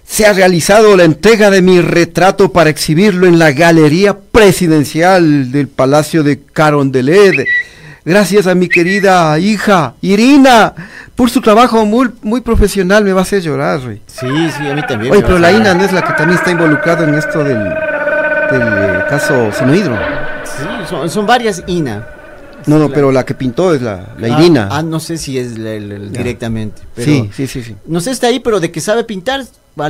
se ha realizado la entrega de mi retrato para exhibirlo en la galería presidencial del Palacio de Carondelet. Gracias a mi querida hija Irina por su trabajo muy, muy profesional. Me va a hacer llorar, güey. Sí, sí, a mí también. Oye, me pero va la Ina no es la que también está involucrada en esto del, del eh, caso Sinohidro. Sí, son, son varias Ina. No, no, pero la que pintó es la, la Ah, Irina. Ah, no sé si es la- directamente. Pero Sí, sí, sí, sí. No sé, está ahí, pero de que sabe pintar,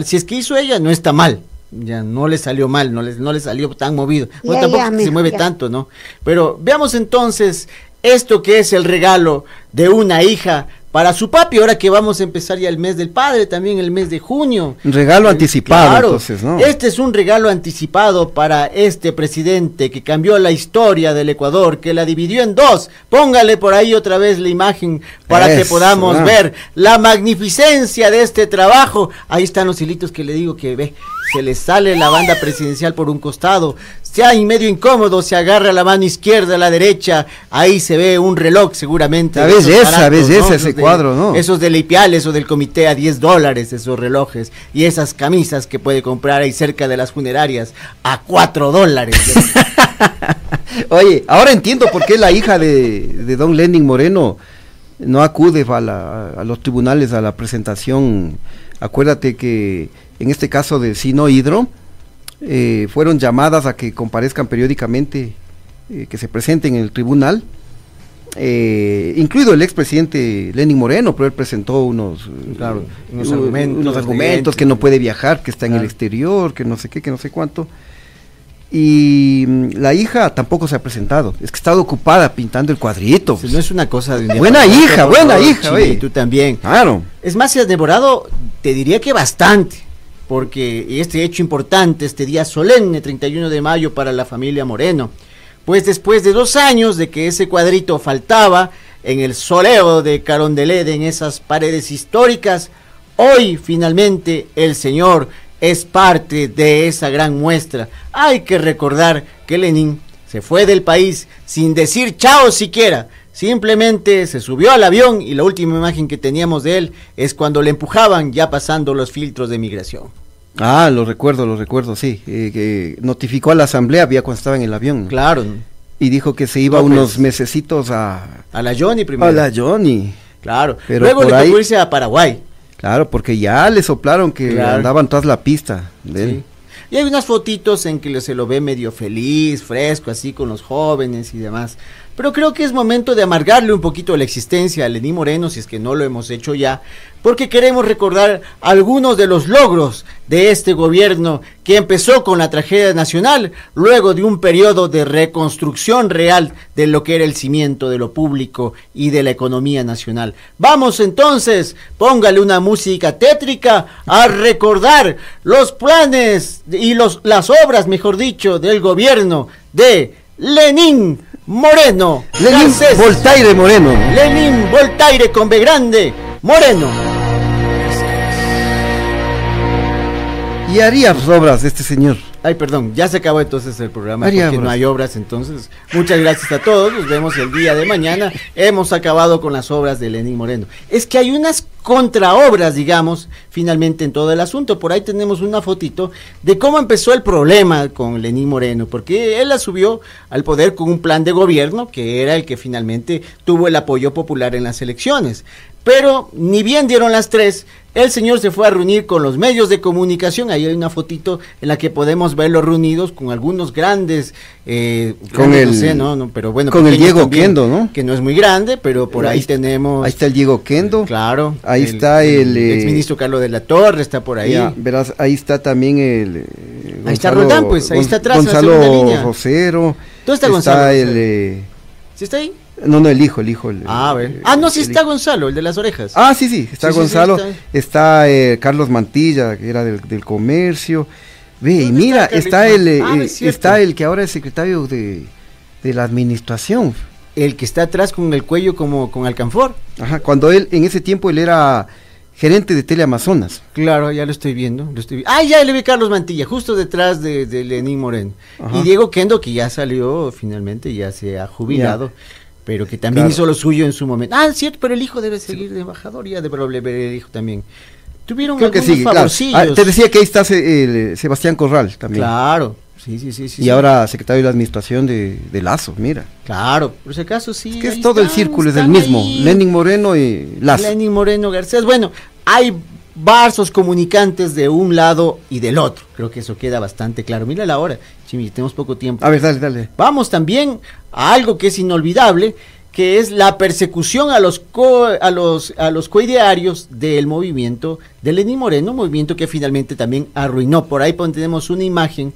si es que hizo ella, no está mal. Ya no le salió mal, no le, no le salió tan movido. Bueno, Ya, tampoco ya, se mueve ya. tanto, ¿no? Pero veamos entonces esto que es el regalo de una hija para su papi, ahora que vamos a empezar ya el mes del padre, también el mes de junio. Un regalo Eh, anticipado, claro, entonces, ¿no? Este es un regalo anticipado para este presidente que cambió la historia del Ecuador, que la dividió en dos. Póngale por ahí otra vez la imagen para que podamos ah. ver la magnificencia de este trabajo. Ahí están los hilitos que le digo que ve, se le sale la banda presidencial por un costado. Ya en medio incómodo se agarra la mano izquierda a la derecha, ahí se ve un reloj seguramente. La belleza, belleza Esos ese de- cuadro, ¿no? Esos de Leipiales o del comité a 10 dólares, esos relojes. Y esas camisas que puede comprar ahí cerca de las funerarias a 4 dólares. Oye, ahora entiendo por qué la hija de, de don Lenin Moreno no acude a, la- a los tribunales a la presentación. Acuérdate que en este caso de Sino Hidro eh, fueron llamadas a que comparezcan periódicamente, eh, que se presenten en el tribunal, eh, incluido el expresidente Lenin Moreno, pero él presentó unos, Claro, unos argumentos, unos argumentos evidentes. que no puede viajar, que está en el exterior, que no sé qué, que no sé cuánto. Y mm, la hija tampoco se ha presentado. Es que ha estado ocupada pintando el cuadrito. no es una cosa de un Buena hija, buena favor, hija, Chile, y tú también. Claro. Es más, se has demorado, te diría que bastante, porque este hecho importante, este día solemne, 31 de mayo para la familia Moreno, pues después de dos años de que ese cuadrito faltaba en el soleo de Carondelet, en esas paredes históricas, hoy finalmente el señor es parte de esa gran muestra. Hay que recordar que Lenin se fue del país sin decir chao siquiera. Simplemente se subió al avión y la última imagen que teníamos de él es cuando le empujaban ya pasando los filtros de migración. Ah, lo recuerdo, lo recuerdo, sí. eh, que notificó a la asamblea había cuando estaba en el avión. Claro. Y dijo que se iba No, unos pues, mesecitos a... A la Johnny primero. A la Johnny. Claro. Pero Luego le tocó irse a Paraguay. Claro, porque ya le soplaron que Claro. andaban tras la pista de él. Sí. Y hay unas fotitos en que se lo ve medio feliz, fresco, así con los jóvenes y demás. Pero creo que es momento de amargarle un poquito la existencia a Lenín Moreno, si es que no lo hemos hecho ya, porque queremos recordar algunos de los logros de este gobierno que empezó con la tragedia nacional, luego de un periodo de reconstrucción real de lo que era el cimiento de lo público y de la economía nacional. Vamos entonces, póngale una música tétrica a recordar los planes y los, las obras, mejor dicho, del gobierno de Lenín Moreno. Lenín Voltaire Moreno. Lenín Voltaire con B grande. Moreno. Y haría obras de este señor. Ay, perdón, ya se acabó entonces el programa porque no hay obras entonces. Muchas gracias a todos, nos vemos el día de mañana. Hemos acabado con las obras de Lenín Moreno. Es que hay unas contraobras, digamos, finalmente en todo el asunto. Por ahí tenemos una fotito de cómo empezó el problema con Lenín Moreno, porque él la subió al poder con un plan de gobierno que era el que finalmente tuvo el apoyo popular en las elecciones. Pero ni bien dieron las tres, el señor se fue a reunir con los medios de comunicación. Ahí hay una fotito en la que podemos verlos reunidos con algunos grandes. eh, Con grandes, el- no sé, ¿no? No, pero bueno, con el Diego también, Kendo, ¿no? Que no es muy grande, pero por ahí, tenemos. Ahí está el Diego Kendo. Claro. Ahí está el. eh, exministro Carlos de la Torre, está por ahí. ya, verás, ahí está también el. eh, Ahí está Roldán, pues, ahí está atrás, Gonzalo. Rosero. ¿Dónde está Gonzalo el. Rosero? eh, ¿Sí está ahí? No, no, el hijo, el hijo. el- Ah, a ver. Ah, no, sí está hijo. Gonzalo, el de las orejas. Ah, sí, sí, está Sí, sí, sí, Gonzalo, está está, eh, Carlos Mantilla, que era del, del comercio. Ve, y ¿Dónde mira, está está, el, eh, Ah, eh, es está el que ahora es secretario de, de la administración. El que está atrás con el cuello como con alcanfor. Ajá, cuando él, en ese tiempo él era gerente de Teleamazonas. Claro, ya lo estoy viendo. Lo estoy Ah, ya le vi Carlos Mantilla, justo detrás de, de Lenín Moreno. Ajá. Y Diego Kendo, que ya salió finalmente, ya se ha jubilado. Pero que también Claro. hizo lo suyo en su momento. Ah, es cierto, pero el hijo debe seguir de embajador, ya volver el hijo también. Tuvieron Creo que sí, claro. Ah, te decía que ahí está el, eh, Sebastián Corral también. Claro, sí, sí, sí. sí y sí. ahora secretario de la administración de, de Lazo, mira. Claro, por si acaso sí. que es todo el círculo, es el mismo. ahí. Lenin Moreno y Lazo. Lenin Moreno Garcés. Bueno, hay vasos comunicantes de un lado y del otro. Creo que eso queda bastante claro. Mira la hora, Chimi, tenemos poco tiempo. A ver, dale, dale. Vamos también a algo que es inolvidable, que es la persecución a los co- a los a los coidearios del movimiento de Lenín Moreno, movimiento que finalmente también arruinó. Por ahí tenemos una imagen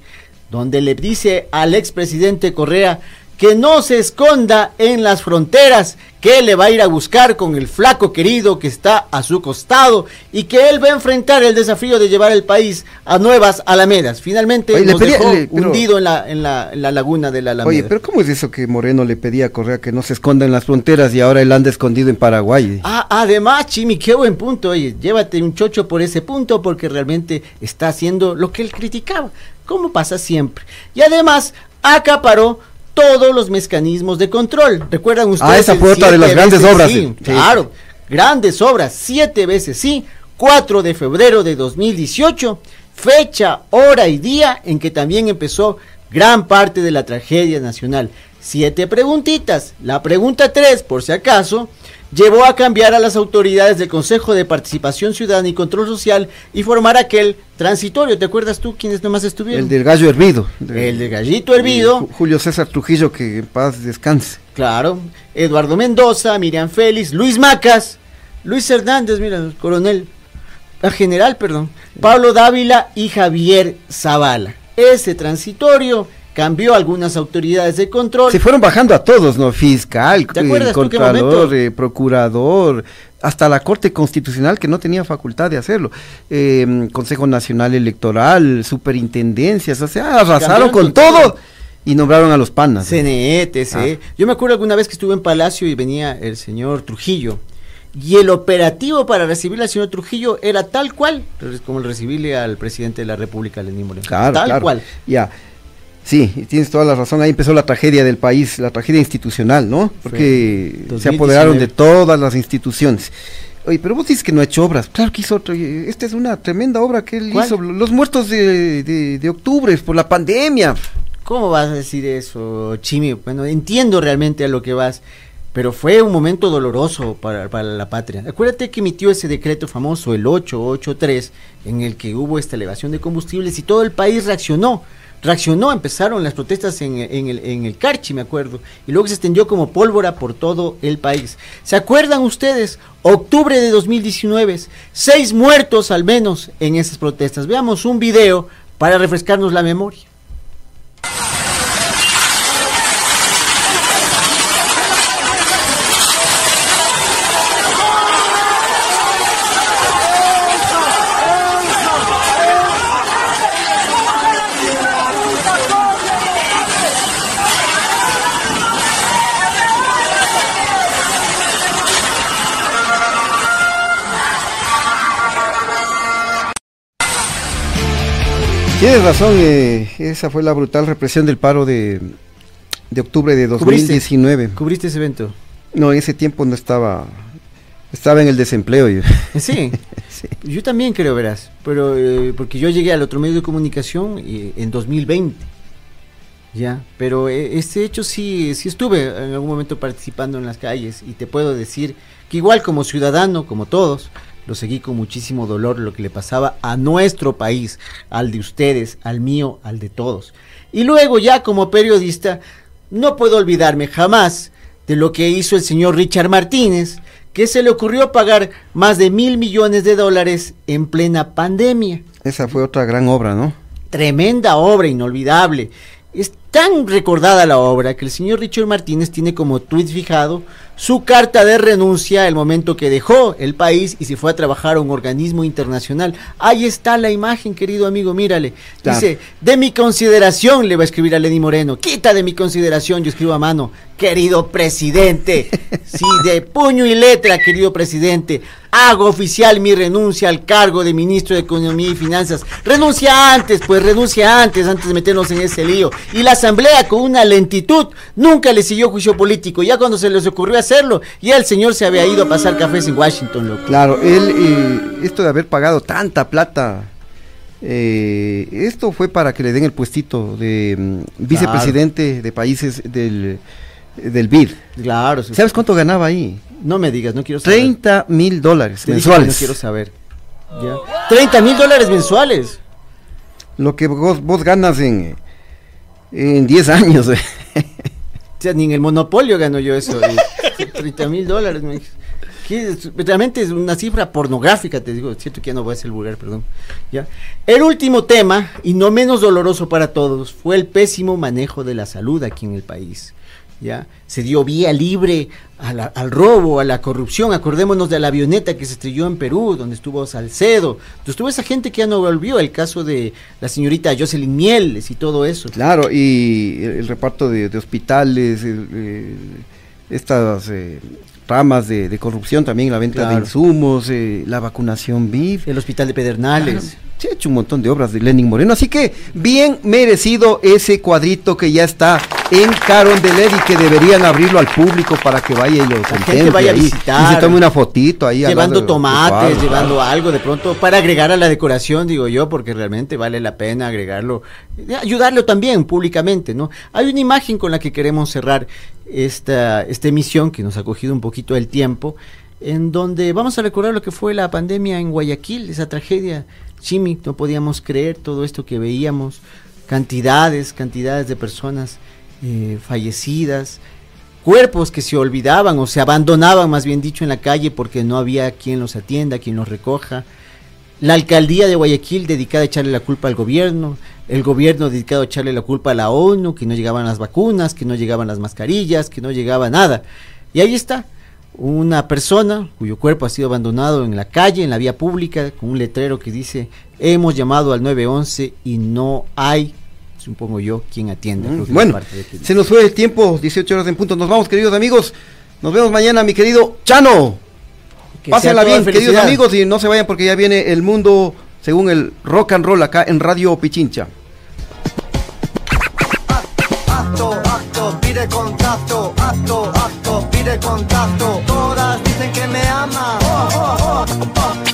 donde le dice al expresidente Correa que no se esconda en las fronteras, que él le va a ir a buscar con el flaco querido que está a su costado y que él va a enfrentar el desafío de llevar el país a nuevas alamedas. Finalmente Oye, nos pedía- dejó le- pero- hundido en la, en, la, en la laguna de la alameda. Oye, pero ¿cómo es eso que Moreno le pedía a Correa que no se esconda en las fronteras y ahora él anda escondido en Paraguay? Ah, además, Chimi, qué buen punto. Oye, llévate un chocho por ese punto porque realmente está haciendo lo que él criticaba, como pasa siempre. Y además, acaparó todos los mecanismos de control. ¿Recuerdan ustedes? Ah, esa fue otra de las grandes obras, sí? sí. Claro, grandes obras, siete veces sí. 4 de febrero de 2018, fecha, hora y día en que también empezó gran parte de la tragedia nacional. Siete preguntitas. La pregunta 3, por si acaso, llevó a cambiar a las autoridades del Consejo de Participación Ciudadana y Control Social y formar aquel transitorio. ¿Te acuerdas tú quiénes nomás estuvieron? El del gallo hervido. El del gallito hervido. Ju- Julio César Trujillo, que en paz descanse. Claro. Eduardo Mendoza, Miriam Félix, Luis Macas, Luis Hernández, mira, el coronel, a general, perdón, Pablo Dávila y Javier Zavala. Ese transitorio cambió algunas autoridades de control. Se fueron bajando a todos, ¿no? Fiscal, ¿Te eh, contralor, eh, procurador, hasta la Corte Constitucional que no tenía facultad de hacerlo. Eh, Consejo Nacional Electoral, superintendencias, o sea, arrasaron Cambiaron con todo. todo y nombraron a los panas. CNE, TC. Ah. Yo me acuerdo alguna vez que estuve en Palacio y venía el señor Trujillo. Y el operativo para recibirle al señor Trujillo era tal cual como el recibirle al presidente de la República, Lenín Moreno. Claro, tal claro. cual. Ya. Sí, tienes toda la razón. Ahí empezó la tragedia del país, la tragedia institucional, ¿no? Porque se 2019. apoderaron de todas las instituciones. Oye, pero vos dices que no ha hecho obras. Claro que hizo otra. Esta es una tremenda obra que él ¿Cuál? hizo. Los muertos de, de, de octubre por la pandemia. ¿Cómo vas a decir eso, Chimi? Bueno, entiendo realmente a lo que vas, pero fue un momento doloroso para, para la patria. Acuérdate que emitió ese decreto famoso, el 883, en el que hubo esta elevación de combustibles y todo el país reaccionó. Reaccionó, empezaron las protestas en, el, en el Carchi, me acuerdo, y luego se extendió como pólvora por todo el país. ¿Se acuerdan ustedes? Octubre de 2019, seis muertos al menos en esas protestas. Veamos un video para refrescarnos la memoria. Tienes razón, eh, esa fue la brutal represión del paro de, de octubre de 2019. ¿Cubriste, ¿Cubriste ese evento? No, en ese tiempo no estaba, estaba en el desempleo. Yo. Sí, sí. yo también creo, verás, pero eh, porque yo llegué al otro medio de comunicación eh, en 2020, ya, pero eh, este hecho sí, sí estuve en algún momento participando en las calles y te puedo decir que igual como ciudadano, como todos, lo seguí con muchísimo dolor lo que le pasaba a nuestro país, al de ustedes, al mío, al de todos. Y luego ya como periodista, no puedo olvidarme jamás de lo que hizo el señor Richard Martínez, que se le ocurrió pagar más de mil millones de dólares en plena pandemia. Esa fue otra gran obra, ¿no? Tremenda obra, inolvidable. Es tan recordada la obra que el señor Richard Martínez tiene como tuit fijado su carta de renuncia el momento que dejó el país y se fue a trabajar a un organismo internacional. Ahí está la imagen, querido amigo, mírale. Dice, de mi consideración, le va a escribir a Lenny Moreno, quita de mi consideración, yo escribo a mano, querido presidente, sí, de puño y letra, querido presidente, hago oficial mi renuncia al cargo de ministro de Economía y Finanzas. Renuncia antes, pues renuncia antes, antes de meternos en ese lío. Y la asamblea con una lentitud nunca le siguió juicio político, ya cuando se les ocurrió hacerlo, ya el señor se había ido a pasar cafés en Washington, loco. Claro, él, eh, esto de haber pagado tanta plata, eh, esto fue para que le den el puestito de mm, vicepresidente de países del, del BID. Claro. sí. ¿Sabes cuánto ganaba ahí? No me digas, no quiero saber. 30 mil dólares Te que No mensuales. quiero saber. Ya. 30 mil dólares mensuales. Lo que vos, vos ganas en, en 10 años. eh. O sea, ni en el monopolio gano yo eso. eh. 30 mil dólares. me dices. ¿Qué es? Realmente es una cifra pornográfica, te digo. Cierto que ya no voy a ser vulgar, perdón. ¿Ya? El último tema, y no menos doloroso para todos, fue el pésimo manejo de la salud aquí en el país. ¿Ya? Se dio vía libre a la- al robo, a la corrupción. Acordémonos de la avioneta que se estrelló en Perú, donde estuvo Salcedo. Donde estuvo esa gente que ya no volvió. El caso de la señorita Jocelyn Mieles y todo eso. Claro, y el, el reparto de, de hospitales, el, eh, estas eh, ramas de, de corrupción también, la venta de insumos, eh, la vacunación VIP. El hospital de Pedernales. Se ha hecho un montón de obras de Lenin Moreno, así que bien merecido ese cuadrito que ya está en Carondelet y que deberían abrirlo al público para que vaya y lo contemple vaya a visitar. y se tome una fotito ahí. llevando tomates, cuadro, llevando claro. algo de pronto para agregar a la decoración, digo yo, porque realmente vale la pena agregarlo, eh, ayudarlo también públicamente, ¿no? Hay una imagen con la que queremos cerrar esta, esta emisión que nos ha cogido un poquito el tiempo, en donde vamos a recordar lo que fue la pandemia en Guayaquil, esa tragedia, Chimi, no podíamos creer todo esto que veíamos, cantidades, cantidades de personas eh, fallecidas, cuerpos que se olvidaban o se abandonaban, más bien dicho, en la calle porque no había quien los atienda, quien los recoja. La alcaldía de Guayaquil dedicada a echarle la culpa al gobierno, el gobierno dedicado a echarle la culpa a la ONU, que no llegaban las vacunas, que no llegaban las mascarillas, que no llegaba nada. Y ahí está, una persona cuyo cuerpo ha sido abandonado en la calle, en la vía pública, con un letrero que dice hemos llamado al 911 y no hay, supongo yo, quien atienda. Mm, bueno, se nos fue el tiempo, 18 horas en punto. Nos vamos, queridos amigos. Nos vemos mañana, mi querido Chano. Que Pásenla bien, queridos amigos, y no se vayan porque ya viene el mundo según el rock and roll acá en Radio Pichincha. Acto, acto pide contacto, acto, acto contacto. Todas dicen que me aman. Oh, oh, oh,